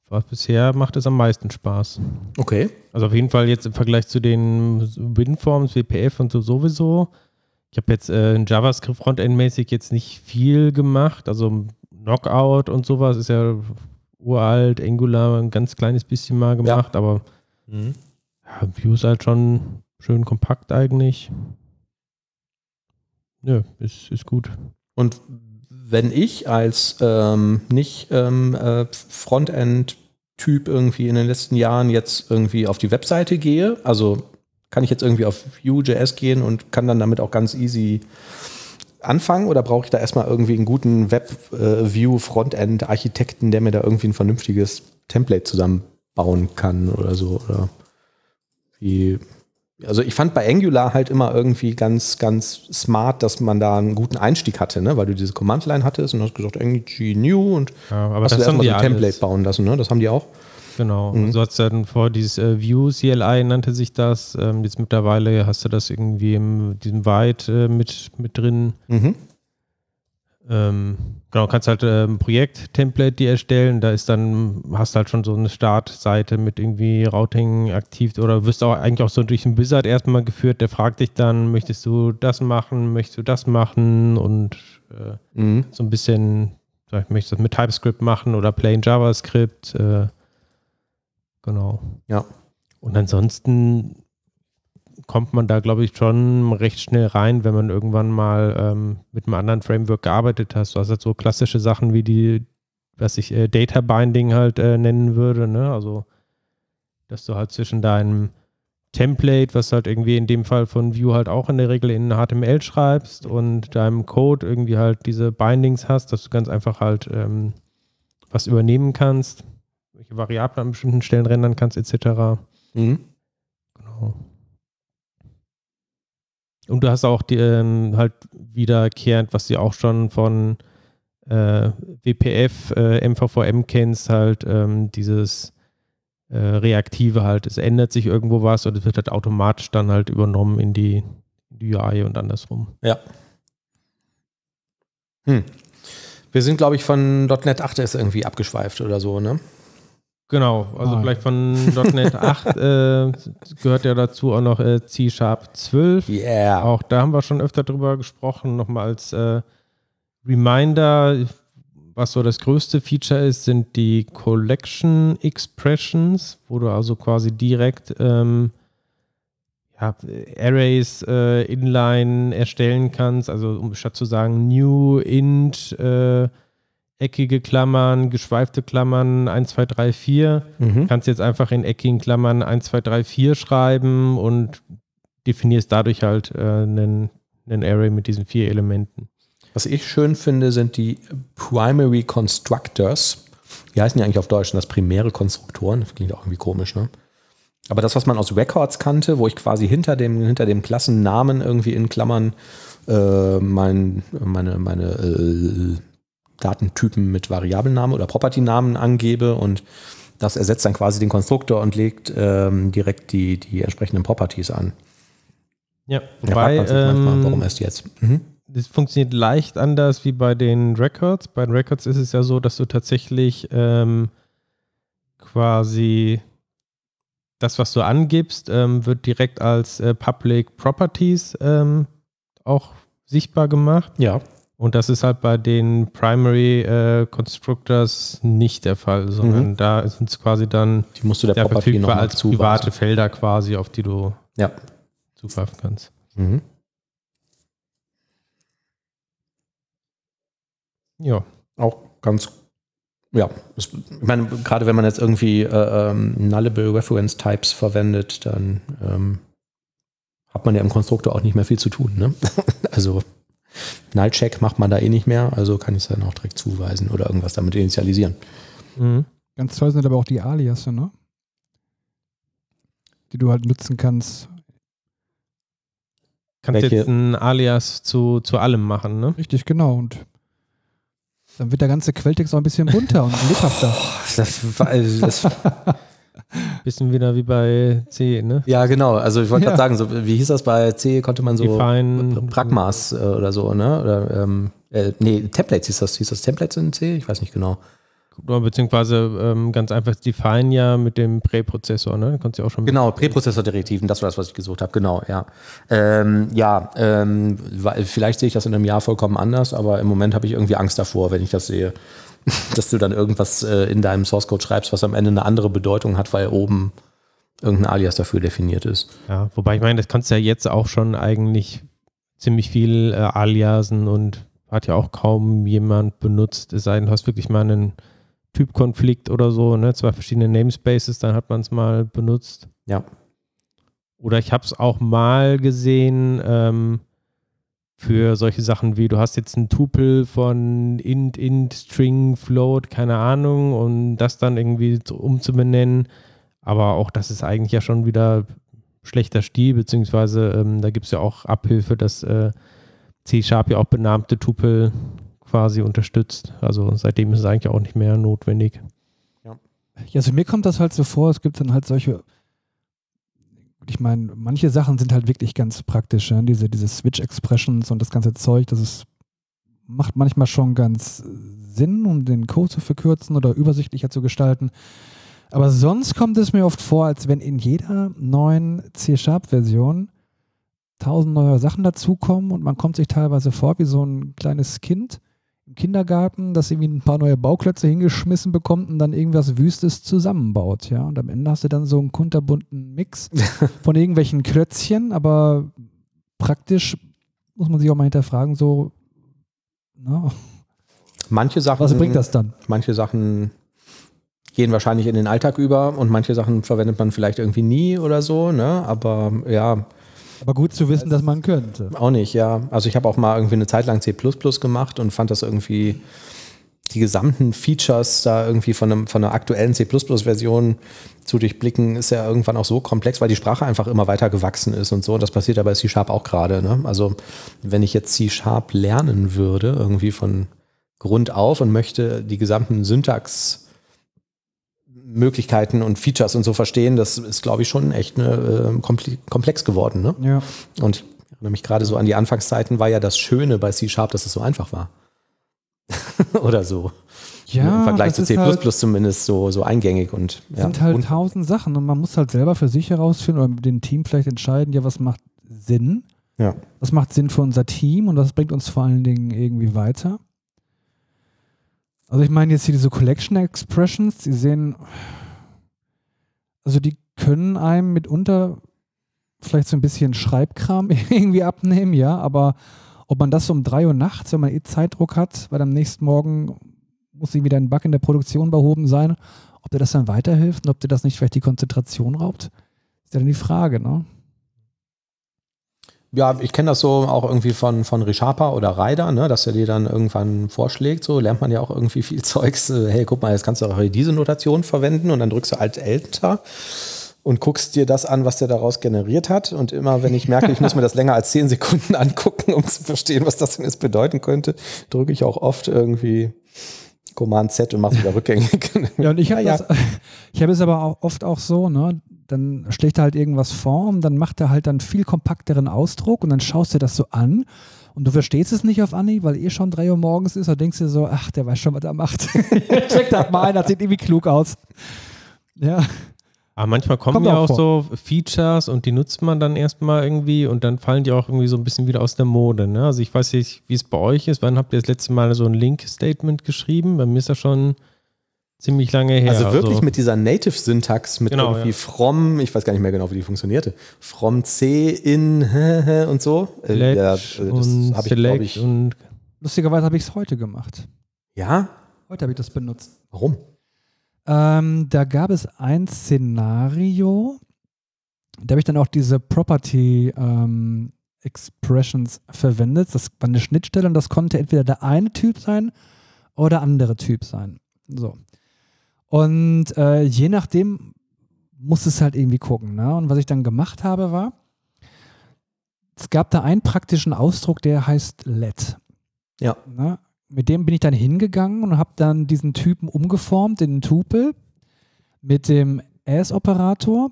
Speaker 3: was bisher macht es am meisten Spaß.
Speaker 2: Okay.
Speaker 3: Also auf jeden Fall jetzt im Vergleich zu den WinForms, WPF und so sowieso. Ich habe jetzt äh, in JavaScript Frontend-mäßig jetzt nicht viel gemacht. Also Knockout und sowas ist ja uralt, Angular ein ganz kleines bisschen mal gemacht, aber ja, Vue ist halt schon schön kompakt eigentlich. Nö, ist, ist gut.
Speaker 2: Und wenn ich als ähm, nicht ähm, äh, Frontend-Typ irgendwie in den letzten Jahren jetzt irgendwie auf die Webseite gehe, also kann ich jetzt irgendwie auf Vue.js gehen und kann dann damit auch ganz easy anfangen oder brauche ich da erstmal irgendwie einen guten Web-View-Frontend-Architekten, der mir da irgendwie ein vernünftiges Template zusammenbauen kann oder so? Oder wie, also ich fand bei Angular halt immer irgendwie ganz, ganz smart, dass man da einen guten Einstieg hatte, ne? weil du diese Command-Line hattest und hast gesagt, irgendwie new und
Speaker 3: Ja,
Speaker 2: hast du erstmal so ein Template
Speaker 3: alles.
Speaker 2: bauen lassen, ne? Das haben die auch.
Speaker 3: Genau.
Speaker 2: Mhm.
Speaker 3: Und so hat es dann vor dieses äh, View CLI nannte sich das. Ähm, jetzt mittlerweile hast du das irgendwie in diesem Byte äh, mit, mit drin.
Speaker 2: Mhm.
Speaker 3: Ähm, genau, kannst halt äh, ein Projekt-Template dir erstellen. Da ist dann, hast halt schon so eine Startseite mit irgendwie Routing aktiv oder wirst auch eigentlich auch so durch einen Wizard erstmal geführt. Der fragt dich dann, möchtest du das machen, möchtest du das machen und äh,
Speaker 2: Mhm.
Speaker 3: so ein bisschen, vielleicht möchtest du das mit TypeScript machen oder plain JavaScript. Äh, genau.
Speaker 2: Ja.
Speaker 3: Und ansonsten kommt man da, glaube ich, schon recht schnell rein, wenn man irgendwann mal ähm, mit einem anderen Framework gearbeitet hast. Du hast halt so klassische Sachen wie die, was ich äh, Data Binding halt äh, nennen würde, ne? Also, dass du halt zwischen deinem Template, was halt irgendwie in dem Fall von Vue halt auch in der Regel in HTML schreibst und deinem Code irgendwie halt diese Bindings hast, dass du ganz einfach halt ähm, was übernehmen kannst, welche Variablen an bestimmten Stellen rendern kannst, etc.
Speaker 2: Mhm.
Speaker 3: Genau. Und du hast auch die, ähm, halt wiederkehrend, was du auch schon von äh, WPF, äh, MVVM kennst, halt ähm, dieses äh, Reaktive halt. Es ändert sich irgendwo was und es wird halt automatisch dann halt übernommen in die, die UI und andersrum.
Speaker 2: Ja. Hm. Wir sind, glaube ich, von .NET 8 ist irgendwie abgeschweift oder so, ne?
Speaker 3: Genau, also
Speaker 1: Ah.
Speaker 3: vielleicht von .NET <laughs> 8 äh, gehört ja dazu auch noch äh, C-Sharp 12.
Speaker 2: Yeah.
Speaker 3: Auch da haben wir schon öfter drüber gesprochen. Nochmal als äh, Reminder, was so das größte Feature ist, sind die Collection Expressions, wo du also quasi direkt ähm, ja, Arrays äh, inline erstellen kannst. Also um statt zu sagen new, int, äh, eckige Klammern, geschweifte Klammern, 1, 2, 3, 4,
Speaker 2: Mhm.
Speaker 3: kannst jetzt einfach in eckigen Klammern 1, 2, 3, 4 schreiben und definierst dadurch halt äh, einen, ein Array mit diesen vier Elementen.
Speaker 2: Was ich schön finde, sind die Primary Constructors. Die heißen ja eigentlich auf Deutsch das primäre Konstruktoren. Das klingt auch irgendwie komisch, ne? Aber das, was man aus Records kannte, wo ich quasi hinter dem, hinter dem Klassennamen irgendwie in Klammern äh, mein, meine, meine äh, Datentypen mit Variablennamen oder Property-Namen angebe und das ersetzt dann quasi den Konstruktor und legt ähm, direkt die, die entsprechenden Properties an.
Speaker 3: Ja,
Speaker 2: Da fragt man sich manchmal,
Speaker 3: ähm,
Speaker 2: warum erst jetzt? Mhm.
Speaker 3: das funktioniert leicht anders wie bei den Records. Bei den Records ist es ja so, dass du tatsächlich ähm, quasi das, was du angibst, ähm, wird direkt als äh, Public Properties ähm, auch sichtbar gemacht.
Speaker 2: Ja,
Speaker 3: Und das ist halt bei den Primary äh, Constructors nicht der Fall, sondern da sind es quasi dann
Speaker 2: die musst du der Property
Speaker 3: verfügbar als private Felder quasi, auf die du
Speaker 2: Ja.
Speaker 3: zugreifen kannst.
Speaker 2: Mhm.
Speaker 3: Ja.
Speaker 2: Auch ganz, ja, ich meine, gerade wenn man jetzt irgendwie äh, ähm, Nullable Reference Types verwendet, dann ähm, hat man ja im Konstruktor auch nicht mehr viel zu tun. Ne? <laughs> also Null-Check macht man da eh nicht mehr, also kann ich es dann auch direkt zuweisen oder irgendwas damit initialisieren.
Speaker 3: Mhm.
Speaker 1: Ganz toll sind aber auch die Aliasse, ne? Die du halt nutzen kannst.
Speaker 3: Kannst
Speaker 2: Welche-
Speaker 3: jetzt ein Alias zu, zu allem machen, ne?
Speaker 1: Richtig, genau. Und dann wird der ganze Quelltext auch ein bisschen bunter und lebhafter. <laughs>
Speaker 2: Das, war- also das, <laughs>
Speaker 3: Bisschen wieder wie bei C, ne?
Speaker 2: ja, genau. Also ich wollte
Speaker 1: Ja.
Speaker 2: gerade sagen, so, wie hieß das bei C? Konnte man so
Speaker 3: Define.
Speaker 2: Pragmas äh, oder so, ne? Oder, ähm, äh, nee, Templates hieß das. Hieß das Templates in C? Ich weiß nicht genau.
Speaker 3: Beziehungsweise ähm, ganz einfach Define ja mit dem Präprozessor, ne? Du kannst ja auch schon
Speaker 2: Genau, Präprozessordirektiven, das war das, was ich gesucht habe, genau, ja. Ähm, ja, ähm, vielleicht sehe ich das in einem Jahr vollkommen anders, aber im Moment habe ich irgendwie Angst davor, wenn ich das sehe, dass du dann irgendwas äh, in deinem Source Code schreibst, was am Ende eine andere Bedeutung hat, weil oben irgendein Alias dafür definiert ist.
Speaker 3: Ja, wobei ich meine, das kannst du ja jetzt auch schon eigentlich ziemlich viel äh, Aliasen und hat ja auch kaum jemand benutzt, es sei denn, du hast wirklich mal einen Typkonflikt oder so, ne? Zwei verschiedene Namespaces, dann hat man es mal benutzt.
Speaker 2: Ja.
Speaker 3: Oder ich habe es auch mal gesehen ähm, für solche Sachen wie, du hast jetzt ein Tupel von int, int, string, float, keine Ahnung, und das dann irgendwie umzubenennen. Aber auch das ist eigentlich ja schon wieder schlechter Stil, beziehungsweise ähm, da gibt es ja auch Abhilfe, dass äh, C-Sharp ja auch benannte Tupel quasi unterstützt. Also seitdem ist es eigentlich auch nicht mehr notwendig.
Speaker 1: Ja, also mir kommt das halt so vor, es gibt dann halt solche, ich meine, manche Sachen sind halt wirklich ganz praktisch, ja? diese, diese Switch-Expressions und das ganze Zeug, das ist, macht manchmal schon ganz Sinn, um den Code zu verkürzen oder übersichtlicher zu gestalten. Aber sonst kommt es mir oft vor, als wenn in jeder neuen C-Sharp-Version tausend neue Sachen dazukommen und man kommt sich teilweise vor wie so ein kleines Kind im Kindergarten, das irgendwie ein paar neue Bauklötze hingeschmissen bekommt und dann irgendwas Wüstes zusammenbaut, ja. Und am Ende hast du dann so einen kunterbunten Mix <laughs> von irgendwelchen Klötzchen, aber praktisch muss man sich auch mal hinterfragen, so, na,
Speaker 2: Manche Sachen,
Speaker 1: was bringt das dann?
Speaker 2: manche Sachen gehen wahrscheinlich in den Alltag über und manche Sachen verwendet man vielleicht irgendwie nie oder so, ne? Aber ja,
Speaker 1: Aber gut zu wissen, dass man könnte.
Speaker 2: Auch nicht, ja. Also ich habe auch mal irgendwie eine Zeit lang C gemacht und fand das irgendwie die gesamten Features da irgendwie von, einem, von einer aktuellen C++-Version zu durchblicken, ist ja irgendwann auch so komplex, weil die Sprache einfach immer weiter gewachsen ist und so. Und das passiert ja bei C-Sharp auch gerade. Ne? Also wenn ich jetzt C-Sharp lernen würde, irgendwie von Grund auf und möchte die gesamten Syntax Möglichkeiten und Features und so verstehen, das ist, glaube ich, schon echt eine, äh, komple- komplex geworden. Ne?
Speaker 1: Ja.
Speaker 2: Und ich erinnere mich gerade so an die Anfangszeiten, war ja das Schöne bei C-Sharp, dass es so einfach war. <laughs> Oder so.
Speaker 1: Ja,
Speaker 2: Im Vergleich zu C
Speaker 1: halt-
Speaker 2: zumindest so, so eingängig und ja.
Speaker 1: sind halt
Speaker 2: und,
Speaker 1: tausend Sachen und man muss halt selber für sich herausfinden oder mit dem Team vielleicht entscheiden, ja, was macht Sinn?
Speaker 2: ja.
Speaker 1: Was macht Sinn für unser Team und was bringt uns vor allen Dingen irgendwie weiter? Also ich meine jetzt hier diese Collection Expressions, die sehen, also die können einem mitunter vielleicht so ein bisschen Schreibkram <laughs> irgendwie abnehmen, ja, aber ob man das um drei Uhr nachts, wenn man eh Zeitdruck hat, weil am nächsten Morgen muss irgendwie ein Bug in der Produktion behoben sein, ob dir das dann weiterhilft und ob dir das nicht vielleicht die Konzentration raubt, ist ja dann die Frage, ne?
Speaker 2: Ja, ich kenne das so auch irgendwie von, von Rishapa oder Ryder, ne, dass er dir dann irgendwann vorschlägt. So lernt man ja auch irgendwie viel <laughs> Zeugs. Äh, hey, guck mal, jetzt kannst du auch diese Notation verwenden und dann drückst du Alt Enter und guckst dir das an, was der daraus generiert hat. Und immer, wenn ich merke, ich muss mir das länger als zehn Sekunden <laughs> angucken, um zu verstehen, was das denn jetzt bedeuten könnte, drücke ich auch oft irgendwie Command Z und mache es wieder rückgängig.
Speaker 1: ja, und ich habe ja, ja. <laughs> hab es aber auch oft auch so, ne? Dann schlägt er halt irgendwas vor und dann macht er halt dann viel kompakteren Ausdruck und dann schaust du das so an und du verstehst es nicht auf Anni, weil eh schon drei Uhr morgens ist, und denkst dir so, ach, der weiß schon, was er macht. <laughs> Check das mal ein, das sieht irgendwie klug aus. Ja.
Speaker 3: Aber manchmal kommen Kommt ja auch, auch so Features und die nutzt man dann erstmal irgendwie und dann fallen die auch irgendwie so ein bisschen wieder aus der Mode. Ne? Also ich weiß nicht, wie es bei euch ist. Wann habt ihr das letzte Mal so ein Link-Statement geschrieben? Bei mir ist das schon ziemlich lange her.
Speaker 2: Also wirklich also, mit dieser Native-Syntax, mit genau, irgendwie ja. from, ich weiß gar nicht mehr genau, wie die funktionierte, from C in <laughs> und so.
Speaker 3: Äh, ja, das habe ich, glaube ich. Und
Speaker 1: Lustigerweise habe ich es heute gemacht.
Speaker 2: Ja?
Speaker 1: Heute habe ich das benutzt.
Speaker 2: Warum?
Speaker 1: Ähm, da gab es ein Szenario, da habe ich dann auch diese Property ähm, Expressions verwendet. Das war eine Schnittstelle und das konnte entweder der eine Typ sein oder der andere Typ sein. So. Und äh, je nachdem muss es halt irgendwie gucken. Ne? Und was ich dann gemacht habe, war, es gab da einen praktischen Ausdruck, der heißt let.
Speaker 2: Ja.
Speaker 1: Ne? mit dem bin ich dann hingegangen und habe dann diesen Typen umgeformt in einen Tupel mit dem As-Operator.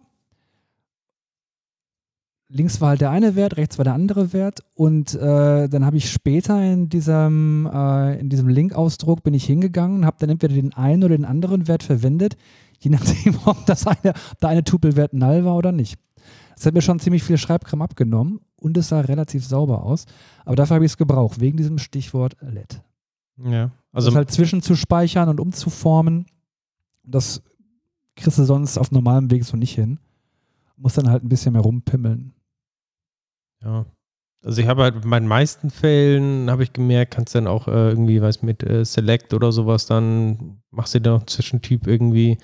Speaker 1: Links war halt der eine Wert, rechts war der andere Wert und äh, dann habe ich später in diesem, äh, in diesem Link-Ausdruck bin ich hingegangen und habe dann entweder den einen oder den anderen Wert verwendet, je <laughs> nachdem, ob das eine, ob der eine Tupelwert null war oder nicht. Das hat mir schon ziemlich viel Schreibkram abgenommen und es sah relativ sauber aus. Aber dafür habe ich es gebraucht, wegen diesem Stichwort LED.
Speaker 3: Ja.
Speaker 1: Also das halt zwischenzuspeichern und umzuformen, das kriegst du sonst auf normalem Weg so nicht hin. Muss dann halt ein bisschen mehr rumpimmeln.
Speaker 3: Ja. Also ich habe halt bei den meisten Fällen, habe ich gemerkt, kannst du dann auch äh, irgendwie was mit äh, Select oder sowas, dann machst du da noch Zwischentyp irgendwie,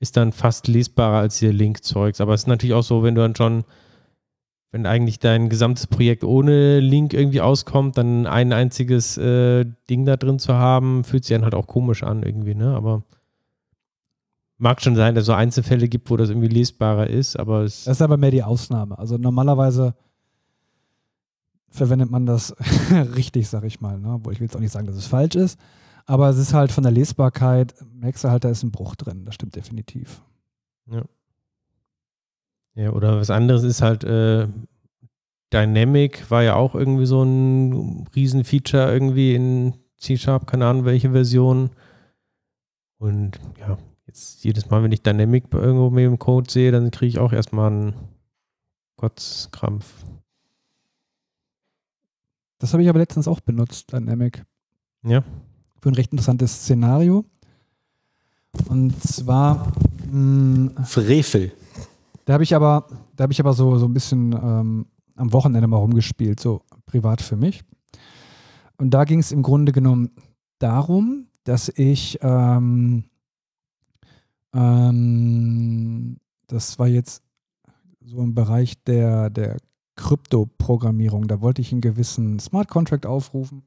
Speaker 3: ist dann fast lesbarer als ihr Link-Zeugs. Aber es ist natürlich auch so, wenn du dann schon wenn eigentlich dein gesamtes Projekt ohne Link irgendwie auskommt, dann ein einziges äh, Ding da drin zu haben, fühlt sich dann halt auch komisch an irgendwie, ne? Aber mag schon sein, dass es so Einzelfälle gibt, wo das irgendwie lesbarer ist, aber es.
Speaker 1: Das ist aber mehr die Ausnahme. Also normalerweise verwendet man das <laughs> richtig, sag ich mal, ne? Obwohl ich will jetzt auch nicht sagen, dass es falsch ist. Aber es ist halt von der Lesbarkeit, merkst du halt, da ist ein Bruch drin. Das stimmt definitiv.
Speaker 3: Ja. Ja, oder was anderes ist halt, äh, Dynamic war ja auch irgendwie so ein Riesenfeature irgendwie in C-Sharp, keine Ahnung welche Version. Und ja, jetzt jedes Mal, wenn ich Dynamic irgendwo mit dem Code sehe, dann kriege ich auch erstmal einen Kotzkrampf.
Speaker 1: Das habe ich aber letztens auch benutzt, Dynamic.
Speaker 3: Ja.
Speaker 1: Für ein recht interessantes Szenario. Und zwar.
Speaker 2: Mh, hm, Frevel.
Speaker 1: Da habe ich aber, da habe ich aber so, so ein bisschen ähm, am Wochenende mal rumgespielt, so privat für mich. Und da ging es im Grunde genommen darum, dass ich, ähm, ähm, das war jetzt so im Bereich der, der Krypto-Programmierung, da wollte ich einen gewissen Smart Contract aufrufen,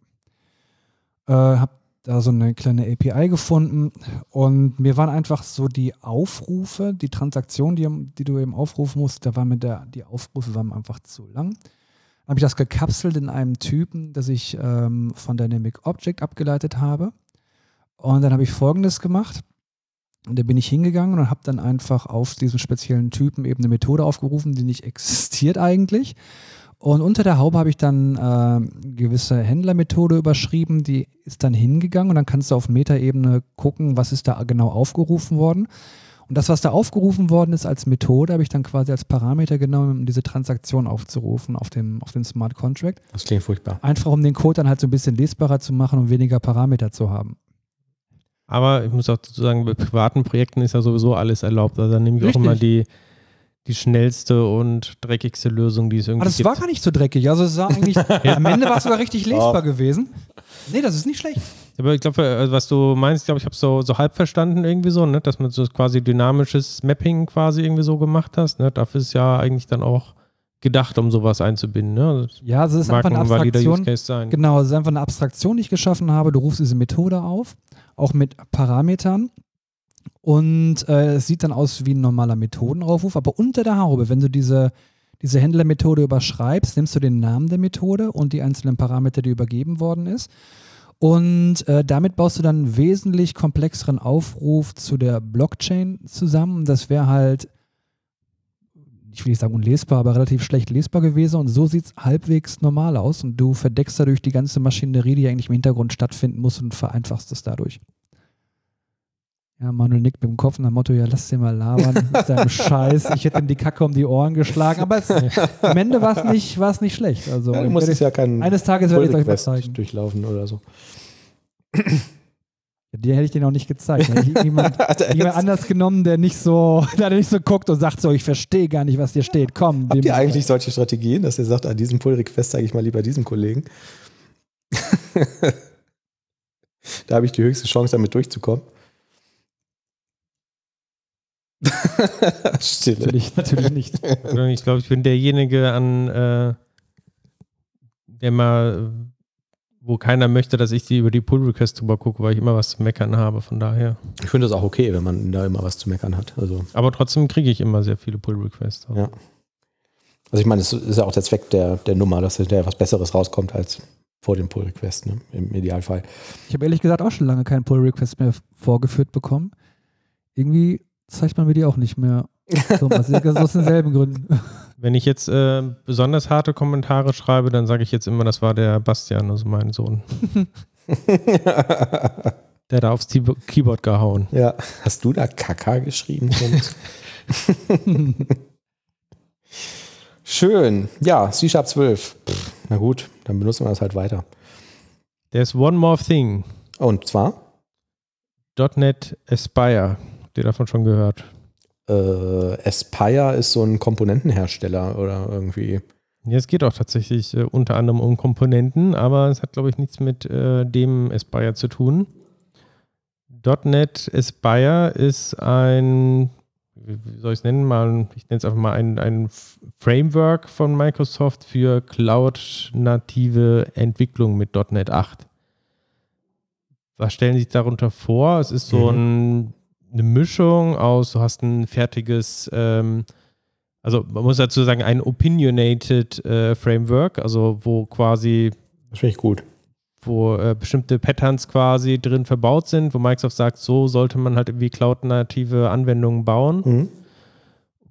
Speaker 1: äh, habe da so eine kleine API gefunden und mir waren einfach so die Aufrufe, die Transaktionen, die, die du eben aufrufen musst, da waren mir der, die Aufrufe waren einfach zu lang. Dann habe ich das gekapselt in einem Typen, das ich ähm, von Dynamic Object abgeleitet habe. Und dann habe ich folgendes gemacht. Und da bin ich hingegangen und habe dann einfach auf diesem speziellen Typen eben eine Methode aufgerufen, die nicht <laughs> existiert eigentlich. Und unter der Haube habe ich dann äh, gewisse Händlermethode überschrieben, die ist dann hingegangen und dann kannst du auf Metaebene gucken, was ist da genau aufgerufen worden. Und das, was da aufgerufen worden ist als Methode, habe ich dann quasi als Parameter genommen, um diese Transaktion aufzurufen auf dem, auf dem Smart Contract.
Speaker 2: Das klingt furchtbar.
Speaker 1: Einfach um den Code dann halt so ein bisschen lesbarer zu machen und weniger Parameter zu haben.
Speaker 3: Aber ich muss auch dazu sagen, bei privaten Projekten ist ja sowieso alles erlaubt. Also dann nehme ich Richtig. auch immer die die schnellste und dreckigste Lösung, die es irgendwie
Speaker 1: gibt. Aber das
Speaker 3: gibt.
Speaker 1: war gar nicht so dreckig. Also es sah eigentlich, ja. <laughs> <laughs> am Ende war es sogar richtig lesbar oh. gewesen. Nee, das ist nicht schlecht.
Speaker 3: Aber ich glaube, äh, was du meinst, glaube ich, habe so, so halb verstanden irgendwie so, ne? dass man so quasi dynamisches Mapping quasi irgendwie so gemacht hast. Ne? Dafür ist ja eigentlich dann auch gedacht, um sowas einzubinden. Ne? Also
Speaker 1: Ja, also es ist
Speaker 3: mag
Speaker 1: einfach eine Abstraktion. Genau, es ist einfach eine Abstraktion, die ich geschaffen habe. Du rufst diese Methode auf, auch mit Parametern. Und äh, es sieht dann aus wie ein normaler Methodenaufruf, aber unter der Haube, wenn du diese, diese Händlermethode überschreibst, nimmst du den Namen der Methode und die einzelnen Parameter, die übergeben worden ist. Und äh, damit baust du dann einen wesentlich komplexeren Aufruf zu der Blockchain zusammen. Das wäre halt, ich will nicht sagen unlesbar, aber relativ schlecht lesbar gewesen. Und so sieht es halbwegs normal aus. Und du verdeckst dadurch die ganze Maschinerie, die eigentlich im Hintergrund stattfinden muss und vereinfachst es dadurch. Ja, Manuel nickt mit dem Kopf nach dem Motto, ja, lass den mal labern <laughs> mit seinem Scheiß. Ich hätte ihm die Kacke um die Ohren geschlagen. Aber es, am Ende war es nicht, war's nicht schlecht. Also,
Speaker 2: Ja, du musstest ja keinen
Speaker 1: eines Tages werde ich es euch mal zeigen.
Speaker 2: durchlaufen oder so.
Speaker 1: Den hätte ich den auch nicht gezeigt. Jemand, jemand <laughs> anders genommen, der nicht so, <laughs> der nicht so guckt und sagt so, ich verstehe gar nicht, was hier steht. Komm.
Speaker 2: Habt ihr eigentlich solche Strategien, dass ihr sagt, an diesem Pull-Request zeige ich mal lieber diesem Kollegen? <laughs> da habe ich die höchste Chance, damit durchzukommen. Stille.
Speaker 1: Natürlich, natürlich nicht.
Speaker 3: Ich glaube, ich bin derjenige an, äh, der mal, wo keiner möchte, dass ich die über die Pull-Request drüber gucke, weil ich immer was zu meckern habe, von daher.
Speaker 2: Ich finde das auch okay, wenn man da immer was zu meckern hat. Also,
Speaker 3: Aber trotzdem kriege ich immer sehr viele Pull-Requests.
Speaker 2: Ja. also ich meine, es ist ja auch der Zweck der, der Nummer, dass hinterher was Besseres rauskommt als vor dem Pull-Request, ne? im Idealfall.
Speaker 1: Ich habe ehrlich gesagt auch schon lange keinen Pull-Request mehr vorgeführt bekommen. Irgendwie zeigt man mir die auch nicht mehr. So, also aus denselben Gründen. <laughs>
Speaker 3: Wenn ich jetzt äh, besonders harte Kommentare schreibe, dann sage ich jetzt immer, das war der Bastian, also mein Sohn. <laughs> Der hat da aufs Key- Keyboard gehauen.
Speaker 2: ja, hast du da Kaka geschrieben? <laughs> Schön. Ja, C-Sharp 12. Pff, na gut, dann benutzen wir das halt weiter.
Speaker 3: There's one more thing.
Speaker 2: Und zwar
Speaker 3: .NET Aspire. Habt ihr davon schon gehört?
Speaker 2: Äh, Aspire ist so ein Komponentenhersteller oder irgendwie.
Speaker 3: Ja, es geht auch tatsächlich äh, unter anderem um Komponenten, aber es hat, glaube ich, nichts mit äh, dem Aspire zu tun. .NET Aspire ist ein, wie soll ich es nennen, mal, ich nenne es einfach mal ein, ein Framework von Microsoft für Cloud-native Entwicklung mit .NET 8. Was stellen Sie sich darunter vor? Es ist so ein, eine Mischung aus, du hast ein fertiges ähm, also man muss dazu sagen, ein opinionated äh, Framework, also wo quasi,
Speaker 2: Das finde ich gut.
Speaker 3: wo äh, bestimmte Patterns quasi drin verbaut sind, wo Microsoft sagt, so sollte man halt irgendwie cloud-native Anwendungen bauen.
Speaker 2: Mhm.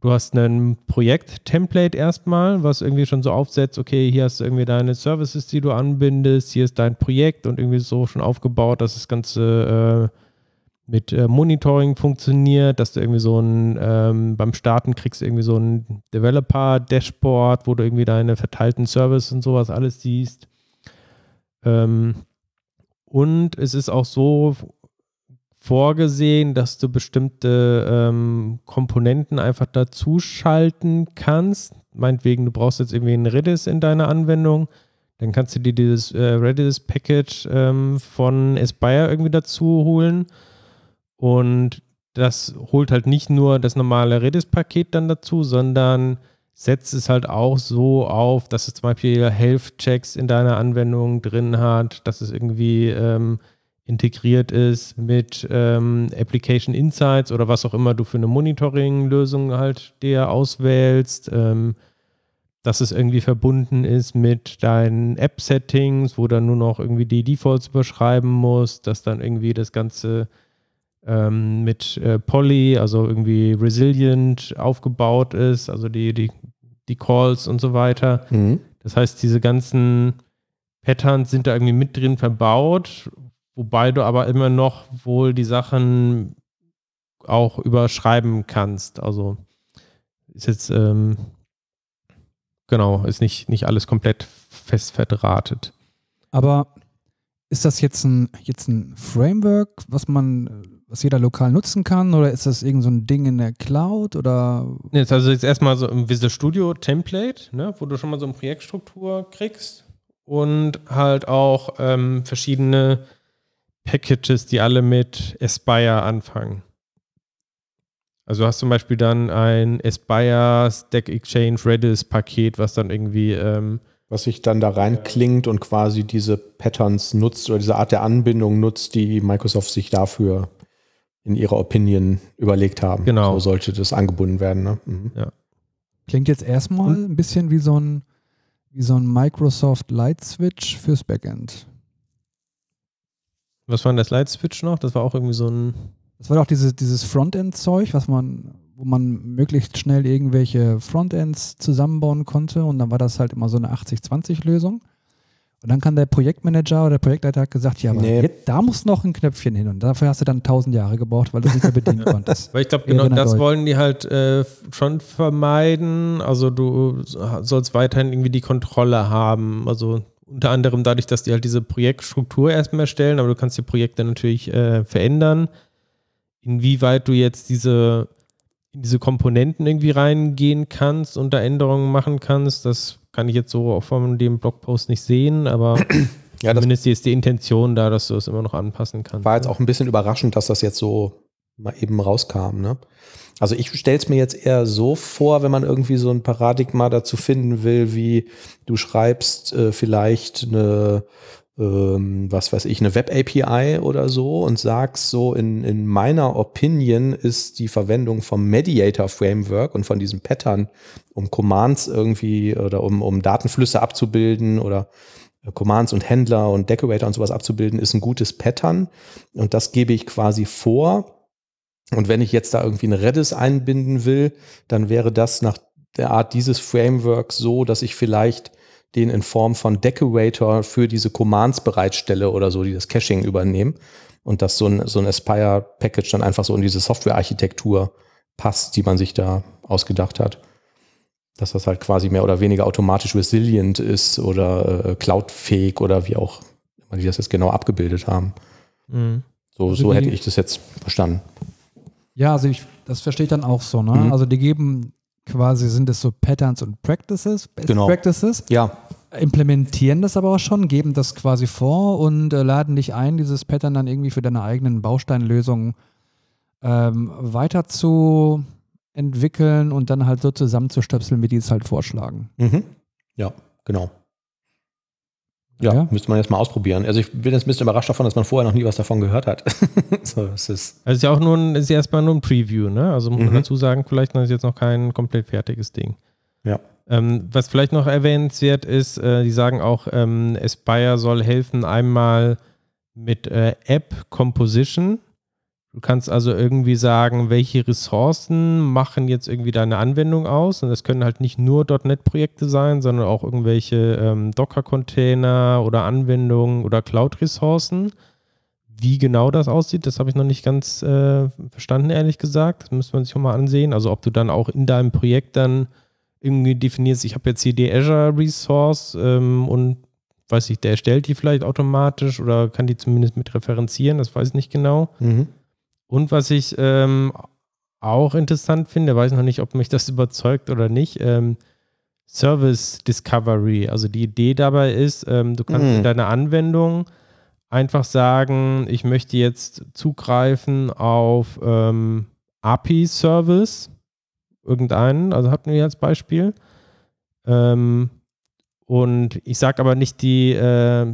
Speaker 3: Du hast ein Projekt-Template erstmal, was irgendwie schon so aufsetzt, okay, hier hast du irgendwie deine Services, die du anbindest, hier ist dein Projekt und irgendwie so schon aufgebaut, dass das Ganze äh, mit äh, Monitoring funktioniert, dass du irgendwie so ein, ähm, beim Starten kriegst du irgendwie so ein Developer-Dashboard, wo du irgendwie deine verteilten Services und sowas alles siehst. Ähm, und es ist auch so vorgesehen, dass du bestimmte ähm, Komponenten einfach dazu schalten kannst. Meinetwegen, du brauchst jetzt irgendwie ein Redis in deiner Anwendung, dann kannst du dir dieses äh, Redis-Package ähm, von Aspire irgendwie dazu holen. Und das holt halt nicht nur das normale Redis-Paket dann dazu, sondern setzt es halt auch so auf, dass es zum Beispiel Health-Checks in deiner Anwendung drin hat, dass es irgendwie ähm, integriert ist mit ähm, Application Insights oder was auch immer du für eine Monitoring-Lösung halt dir auswählst, ähm, dass es irgendwie verbunden ist mit deinen App-Settings, wo dann nur noch irgendwie die Defaults überschreiben musst, dass dann irgendwie das Ganze ähm, mit äh, Poly, also irgendwie resilient aufgebaut ist, also die, die, die Calls und so weiter.
Speaker 2: Mhm.
Speaker 3: Das heißt, diese ganzen Patterns sind da irgendwie mit drin verbaut, wobei du aber immer noch wohl die Sachen auch überschreiben kannst. Also ist jetzt, ähm, genau, ist nicht, nicht alles komplett fest verdrahtet.
Speaker 1: Aber ist das jetzt ein, jetzt ein Framework, was man, was jeder lokal nutzen kann, oder ist das irgend so ein Ding in der Cloud oder
Speaker 3: Jetzt also jetzt erstmal so im Visual Studio Template, ne, wo du schon mal so eine Projektstruktur kriegst und halt auch ähm, verschiedene Packages, die alle mit Aspire anfangen. Also du hast zum Beispiel dann ein Aspire Stack Exchange Redis Paket, was dann irgendwie ähm,
Speaker 2: was sich dann da reinklingt und quasi diese Patterns nutzt oder diese Art der Anbindung nutzt, die Microsoft sich dafür in ihrer Opinion überlegt haben.
Speaker 3: Genau.
Speaker 2: So sollte das angebunden werden. Ne? Mhm.
Speaker 3: Ja.
Speaker 1: Klingt jetzt erstmal ein bisschen wie so ein, wie so ein Microsoft Light Switch fürs Backend.
Speaker 3: Was war denn das Light Switch noch? Das war auch irgendwie so ein.
Speaker 1: Das war doch diese, dieses Frontend-Zeug, was man, wo man möglichst schnell irgendwelche Frontends zusammenbauen konnte und dann war das halt immer so eine 80-20-Lösung. Und dann kam der Projektmanager oder der Projektleiter hat gesagt, ja, aber
Speaker 2: Nee.
Speaker 1: jetzt, da muss noch ein Knöpfchen hin und dafür hast du dann tausend Jahre gebraucht, weil du es nicht mehr bedienen <laughs> konntest.
Speaker 3: Weil ich glaube, genau das
Speaker 1: Deutsch.
Speaker 3: wollen die halt äh, schon vermeiden. Also du sollst weiterhin irgendwie die Kontrolle haben. Also unter anderem dadurch, dass die halt diese Projektstruktur erstmal erstellen, aber du kannst die Projekte natürlich äh, verändern. Inwieweit du jetzt diese, in diese Komponenten irgendwie reingehen kannst und da Änderungen machen kannst, das kann ich jetzt so auch von dem Blogpost nicht sehen, aber <clears throat>
Speaker 2: Ja,
Speaker 3: zumindest ist die Intention da, dass du es immer noch anpassen kannst.
Speaker 2: war jetzt auch ein bisschen überraschend, dass das jetzt so mal eben rauskam. Ne? Also ich stelle es mir jetzt eher so vor, wenn man irgendwie so ein Paradigma dazu finden will, wie du schreibst äh, vielleicht eine, ähm, was weiß ich, eine Web-API oder so und sagst so, in, in meiner Opinion ist die Verwendung vom Mediator-Framework und von diesem Pattern, um Commands irgendwie oder um, um Datenflüsse abzubilden oder äh, Commands und Händler und Decorator und sowas abzubilden, ist ein gutes Pattern. Und das gebe ich quasi vor. Und wenn ich jetzt da irgendwie eine Redis einbinden will, dann wäre das nach der Art dieses Frameworks so, dass ich vielleicht den in Form von Decorator für diese Commands bereitstelle oder so, die das Caching übernehmen. Und dass so ein, so ein Aspire-Package dann einfach so in diese Software-Architektur passt, die man sich da ausgedacht hat. Dass das halt quasi mehr oder weniger automatisch resilient ist oder äh, cloudfähig oder wie auch immer die das jetzt genau abgebildet haben.
Speaker 3: Mhm.
Speaker 2: So,
Speaker 1: Also
Speaker 2: so hätte ich das jetzt verstanden.
Speaker 1: Ja, also ich, das verstehe ich dann auch so, ne?
Speaker 2: Mhm.
Speaker 1: Also die geben quasi, sind es so Patterns und Practices, Best
Speaker 2: Genau.
Speaker 1: Practices,
Speaker 2: Ja,
Speaker 1: implementieren das aber auch schon, geben das quasi vor und äh, laden dich ein, dieses Pattern dann irgendwie für deine eigenen Bausteinlösungen ähm, weiter zu entwickeln und dann halt so zusammenzustöpseln, wie die es halt vorschlagen.
Speaker 2: Mhm. Ja, genau. Ja,
Speaker 1: Ja.
Speaker 2: müsste man jetzt mal ausprobieren. Also ich bin jetzt ein bisschen überrascht davon, dass man vorher noch nie was davon gehört hat. <laughs> so, es ist,
Speaker 3: Also ist ja auch nur ein, ist ja erstmal nur ein Preview, ne? Also muss man
Speaker 2: Mhm.
Speaker 3: dazu sagen, vielleicht ist jetzt noch kein komplett fertiges Ding.
Speaker 2: ja.
Speaker 3: Ähm, was vielleicht noch erwähnenswert ist, äh, die sagen auch, ähm, Aspire soll helfen einmal mit äh, App Composition. Du kannst also irgendwie sagen, welche Ressourcen machen jetzt irgendwie deine Anwendung aus. Und das können halt nicht nur .NET-Projekte sein, sondern auch irgendwelche ähm, Docker-Container oder Anwendungen oder Cloud-Ressourcen. Wie genau das aussieht, das habe ich noch nicht ganz äh, verstanden, ehrlich gesagt. Das müsste man sich auch mal ansehen. Also ob du dann auch in deinem Projekt dann irgendwie definierst, ich habe jetzt hier die Azure Resource ähm, und weiß ich, der erstellt die vielleicht automatisch oder kann die zumindest mit referenzieren, das weiß ich nicht genau.
Speaker 2: Mhm.
Speaker 3: Und was ich ähm, auch interessant finde, weiß noch nicht, ob mich das <laughs> überzeugt oder nicht, ähm, Service Discovery. Also die Idee dabei ist, ähm, du kannst
Speaker 2: Mhm.
Speaker 3: in deiner Anwendung einfach sagen, ich möchte jetzt zugreifen auf ähm, API-Service, irgendeinen, also hatten wir als Beispiel. Ähm, und ich sage aber nicht die, äh,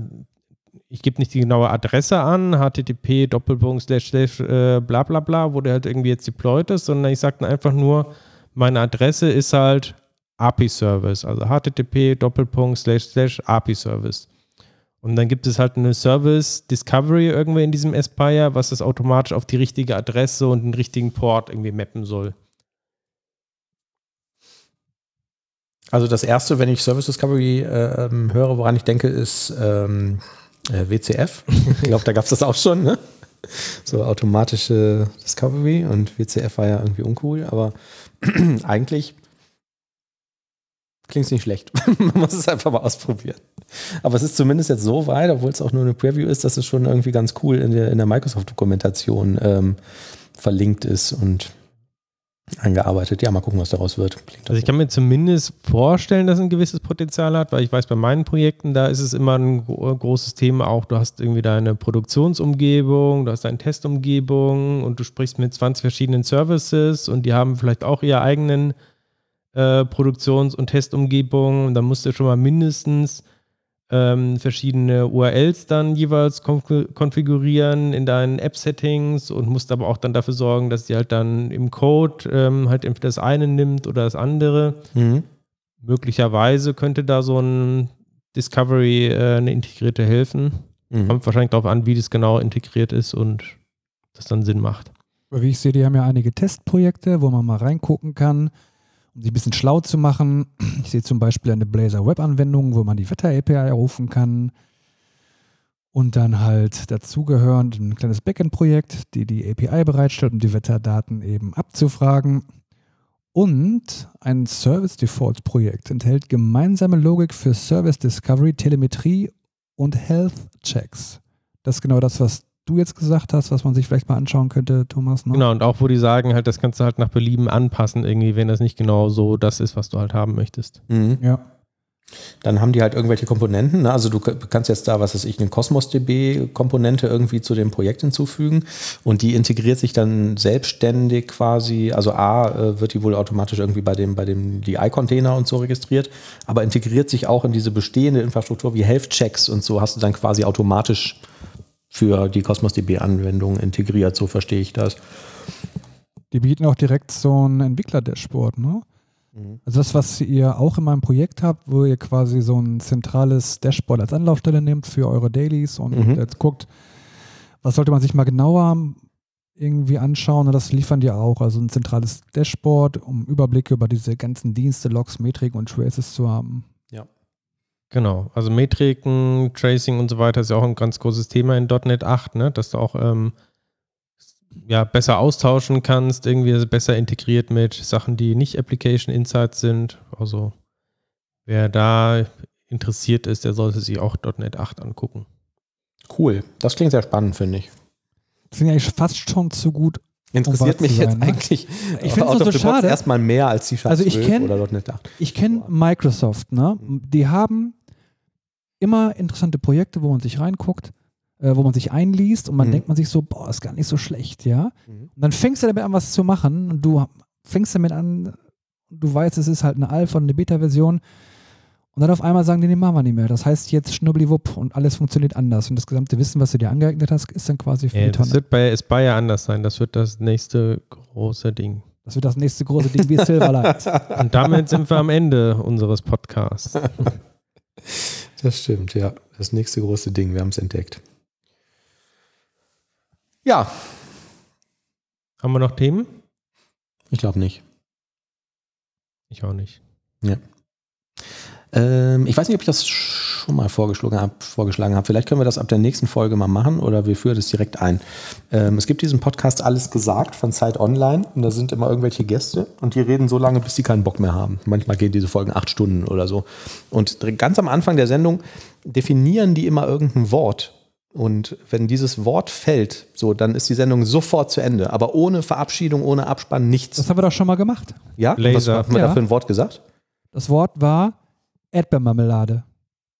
Speaker 3: ich gebe nicht die genaue Adresse an, http Doppelpunkt slash slash äh, bla bla bla, wo der halt irgendwie jetzt deployed ist, sondern ich sage dann einfach nur, meine Adresse ist halt API-Service, also http Doppelpunkt slash slash API-Service. Und dann gibt es halt eine Service Discovery irgendwo in diesem Aspire, was das automatisch auf die richtige Adresse und den richtigen Port irgendwie mappen soll.
Speaker 2: Also das erste, wenn ich Service Discovery äh, ähm, höre, woran ich denke, ist ähm, äh, WCF. ich glaube, da gab es das auch schon, ne? So automatische Discovery und WCF war ja irgendwie uncool, aber <clears throat> eigentlich klingt es nicht schlecht. <laughs> Man muss es einfach mal ausprobieren. Aber es ist zumindest jetzt so weit, obwohl es auch nur eine Preview ist, dass es schon irgendwie ganz cool in der, der Microsoft-Dokumentation ähm, verlinkt ist und eingearbeitet. Ja, mal gucken, was daraus wird. Klingt
Speaker 3: Also ich kann mir zumindest vorstellen, dass es ein gewisses Potenzial hat, weil ich weiß, bei meinen Projekten, da ist es immer ein gro großes Thema auch, du hast irgendwie deine Produktionsumgebung, du hast deine Testumgebung und du sprichst mit 20 verschiedenen Services und die haben vielleicht auch ihre eigenen äh, Produktions- und Testumgebungen und dann musst du schon mal mindestens ähm, verschiedene URLs dann jeweils konf- konfigurieren in deinen App-Settings und musst aber auch dann dafür sorgen, dass die halt dann im Code ähm, halt entweder das eine nimmt oder das andere.
Speaker 2: Mhm.
Speaker 3: Möglicherweise könnte da so ein Discovery äh, eine integrierte helfen.
Speaker 2: Mhm.
Speaker 3: Kommt wahrscheinlich darauf an, wie das genau integriert ist und das dann Sinn macht.
Speaker 1: Aber Wie ich sehe, die haben ja einige Testprojekte, wo man mal reingucken kann, sich ein bisschen schlau zu machen. Ich sehe zum Beispiel eine Blazor Web-Anwendung, wo man die Wetter-API rufen kann. Und dann halt dazugehörend ein kleines Backend-Projekt, die die API bereitstellt, um die Wetterdaten eben abzufragen. Und ein Service Default Projekt enthält gemeinsame Logik für Service Discovery, Telemetrie und Health Checks. Das ist genau das, was du jetzt gesagt hast, was man sich vielleicht mal anschauen könnte, Thomas. Ne?
Speaker 3: Genau, und auch wo die sagen, halt, das kannst du halt nach Belieben anpassen, irgendwie, wenn das nicht genau so das ist, was du halt haben möchtest.
Speaker 2: Mhm.
Speaker 1: Ja.
Speaker 2: Dann haben die halt irgendwelche Komponenten. Ne? Also du kannst jetzt da, was weiß ich, eine Cosmos DB-Komponente irgendwie zu dem Projekt hinzufügen und die integriert sich dann selbstständig quasi. Also A äh, wird die wohl automatisch irgendwie bei dem, bei dem DI-Container und so registriert, aber integriert sich auch in diese bestehende Infrastruktur wie Health-Checks und so hast du dann quasi automatisch für die Cosmos DB-Anwendung integriert. So verstehe ich das.
Speaker 1: Die bieten auch direkt so ein Entwickler-Dashboard, ne? Also das, was ihr auch in meinem Projekt habt, wo ihr quasi so ein zentrales Dashboard als Anlaufstelle nehmt für eure Dailies und
Speaker 2: Mhm.
Speaker 1: jetzt guckt, was sollte man sich mal genauer irgendwie anschauen und das liefern die auch. Also ein zentrales Dashboard, um Überblicke über diese ganzen Dienste, Logs, Metriken und Traces zu haben.
Speaker 3: Genau, also Metriken, Tracing und so weiter ist ja auch ein ganz großes Thema in .NET 8, ne? dass du auch ähm, ja, besser austauschen kannst, irgendwie besser integriert mit Sachen, die nicht Application Insights sind. Also wer da interessiert ist, der sollte sich auch .NET 8 angucken.
Speaker 2: Cool. Das klingt sehr spannend, finde ich.
Speaker 1: Das finde ich eigentlich fast schon zu gut.
Speaker 2: Interessiert
Speaker 1: Um
Speaker 2: mich
Speaker 1: zu
Speaker 2: jetzt
Speaker 1: sein, ne?
Speaker 2: eigentlich
Speaker 1: Ich finde es so schade.
Speaker 2: erstmal mehr als die
Speaker 1: Also ich
Speaker 2: 12
Speaker 1: kenn-
Speaker 2: oder .NET 8.
Speaker 1: Ich kenne Microsoft, ne? Die haben immer interessante Projekte, wo man sich reinguckt, äh, wo man sich einliest und man
Speaker 2: Mhm.
Speaker 1: denkt man sich so, boah, ist gar nicht so schlecht, ja.
Speaker 2: Mhm.
Speaker 1: Und dann fängst du damit an, was zu machen und du fängst damit an, du weißt, es ist halt eine Alpha und eine Beta-Version und dann auf einmal sagen die, nee, machen wir nicht mehr. Das heißt jetzt schnubbeliwupp und alles funktioniert anders und das gesamte Wissen, was du dir angeeignet hast, ist dann quasi für
Speaker 3: Ja,
Speaker 1: die
Speaker 3: das
Speaker 1: Tonne.
Speaker 3: wird bei Aspire anders sein. Das wird das nächste große Ding.
Speaker 1: Das wird das nächste große Ding wie Silverlight.
Speaker 3: Und damit sind wir am Ende unseres Podcasts. <laughs>
Speaker 2: Das stimmt, ja. Das nächste große Ding, wir haben es entdeckt. Ja,
Speaker 3: Haben wir noch Themen?
Speaker 2: ich glaube nicht.
Speaker 3: Ich auch nicht.
Speaker 2: Ähm, ich weiß nicht, ob ich das schon mal vorgeschlagen habe. Vorgeschlagen hab. Vielleicht können wir das ab der nächsten Folge mal machen oder wir führen das direkt ein. Ähm, es gibt diesen Podcast Alles gesagt von Zeit Online und da sind immer irgendwelche Gäste und die reden so lange, bis sie keinen Bock mehr haben. Manchmal gehen diese Folgen acht Stunden oder so. Und ganz am Anfang der Sendung definieren die immer irgendein Wort. Und wenn dieses Wort fällt, so, dann ist die Sendung sofort zu Ende. Aber ohne Verabschiedung, ohne Abspann, nichts.
Speaker 1: Das haben wir doch schon mal gemacht.
Speaker 2: Ja?
Speaker 3: Laser.
Speaker 2: Was haben wir
Speaker 1: Ja.
Speaker 2: da für ein Wort gesagt?
Speaker 1: Das Wort war Erdbeermarmelade.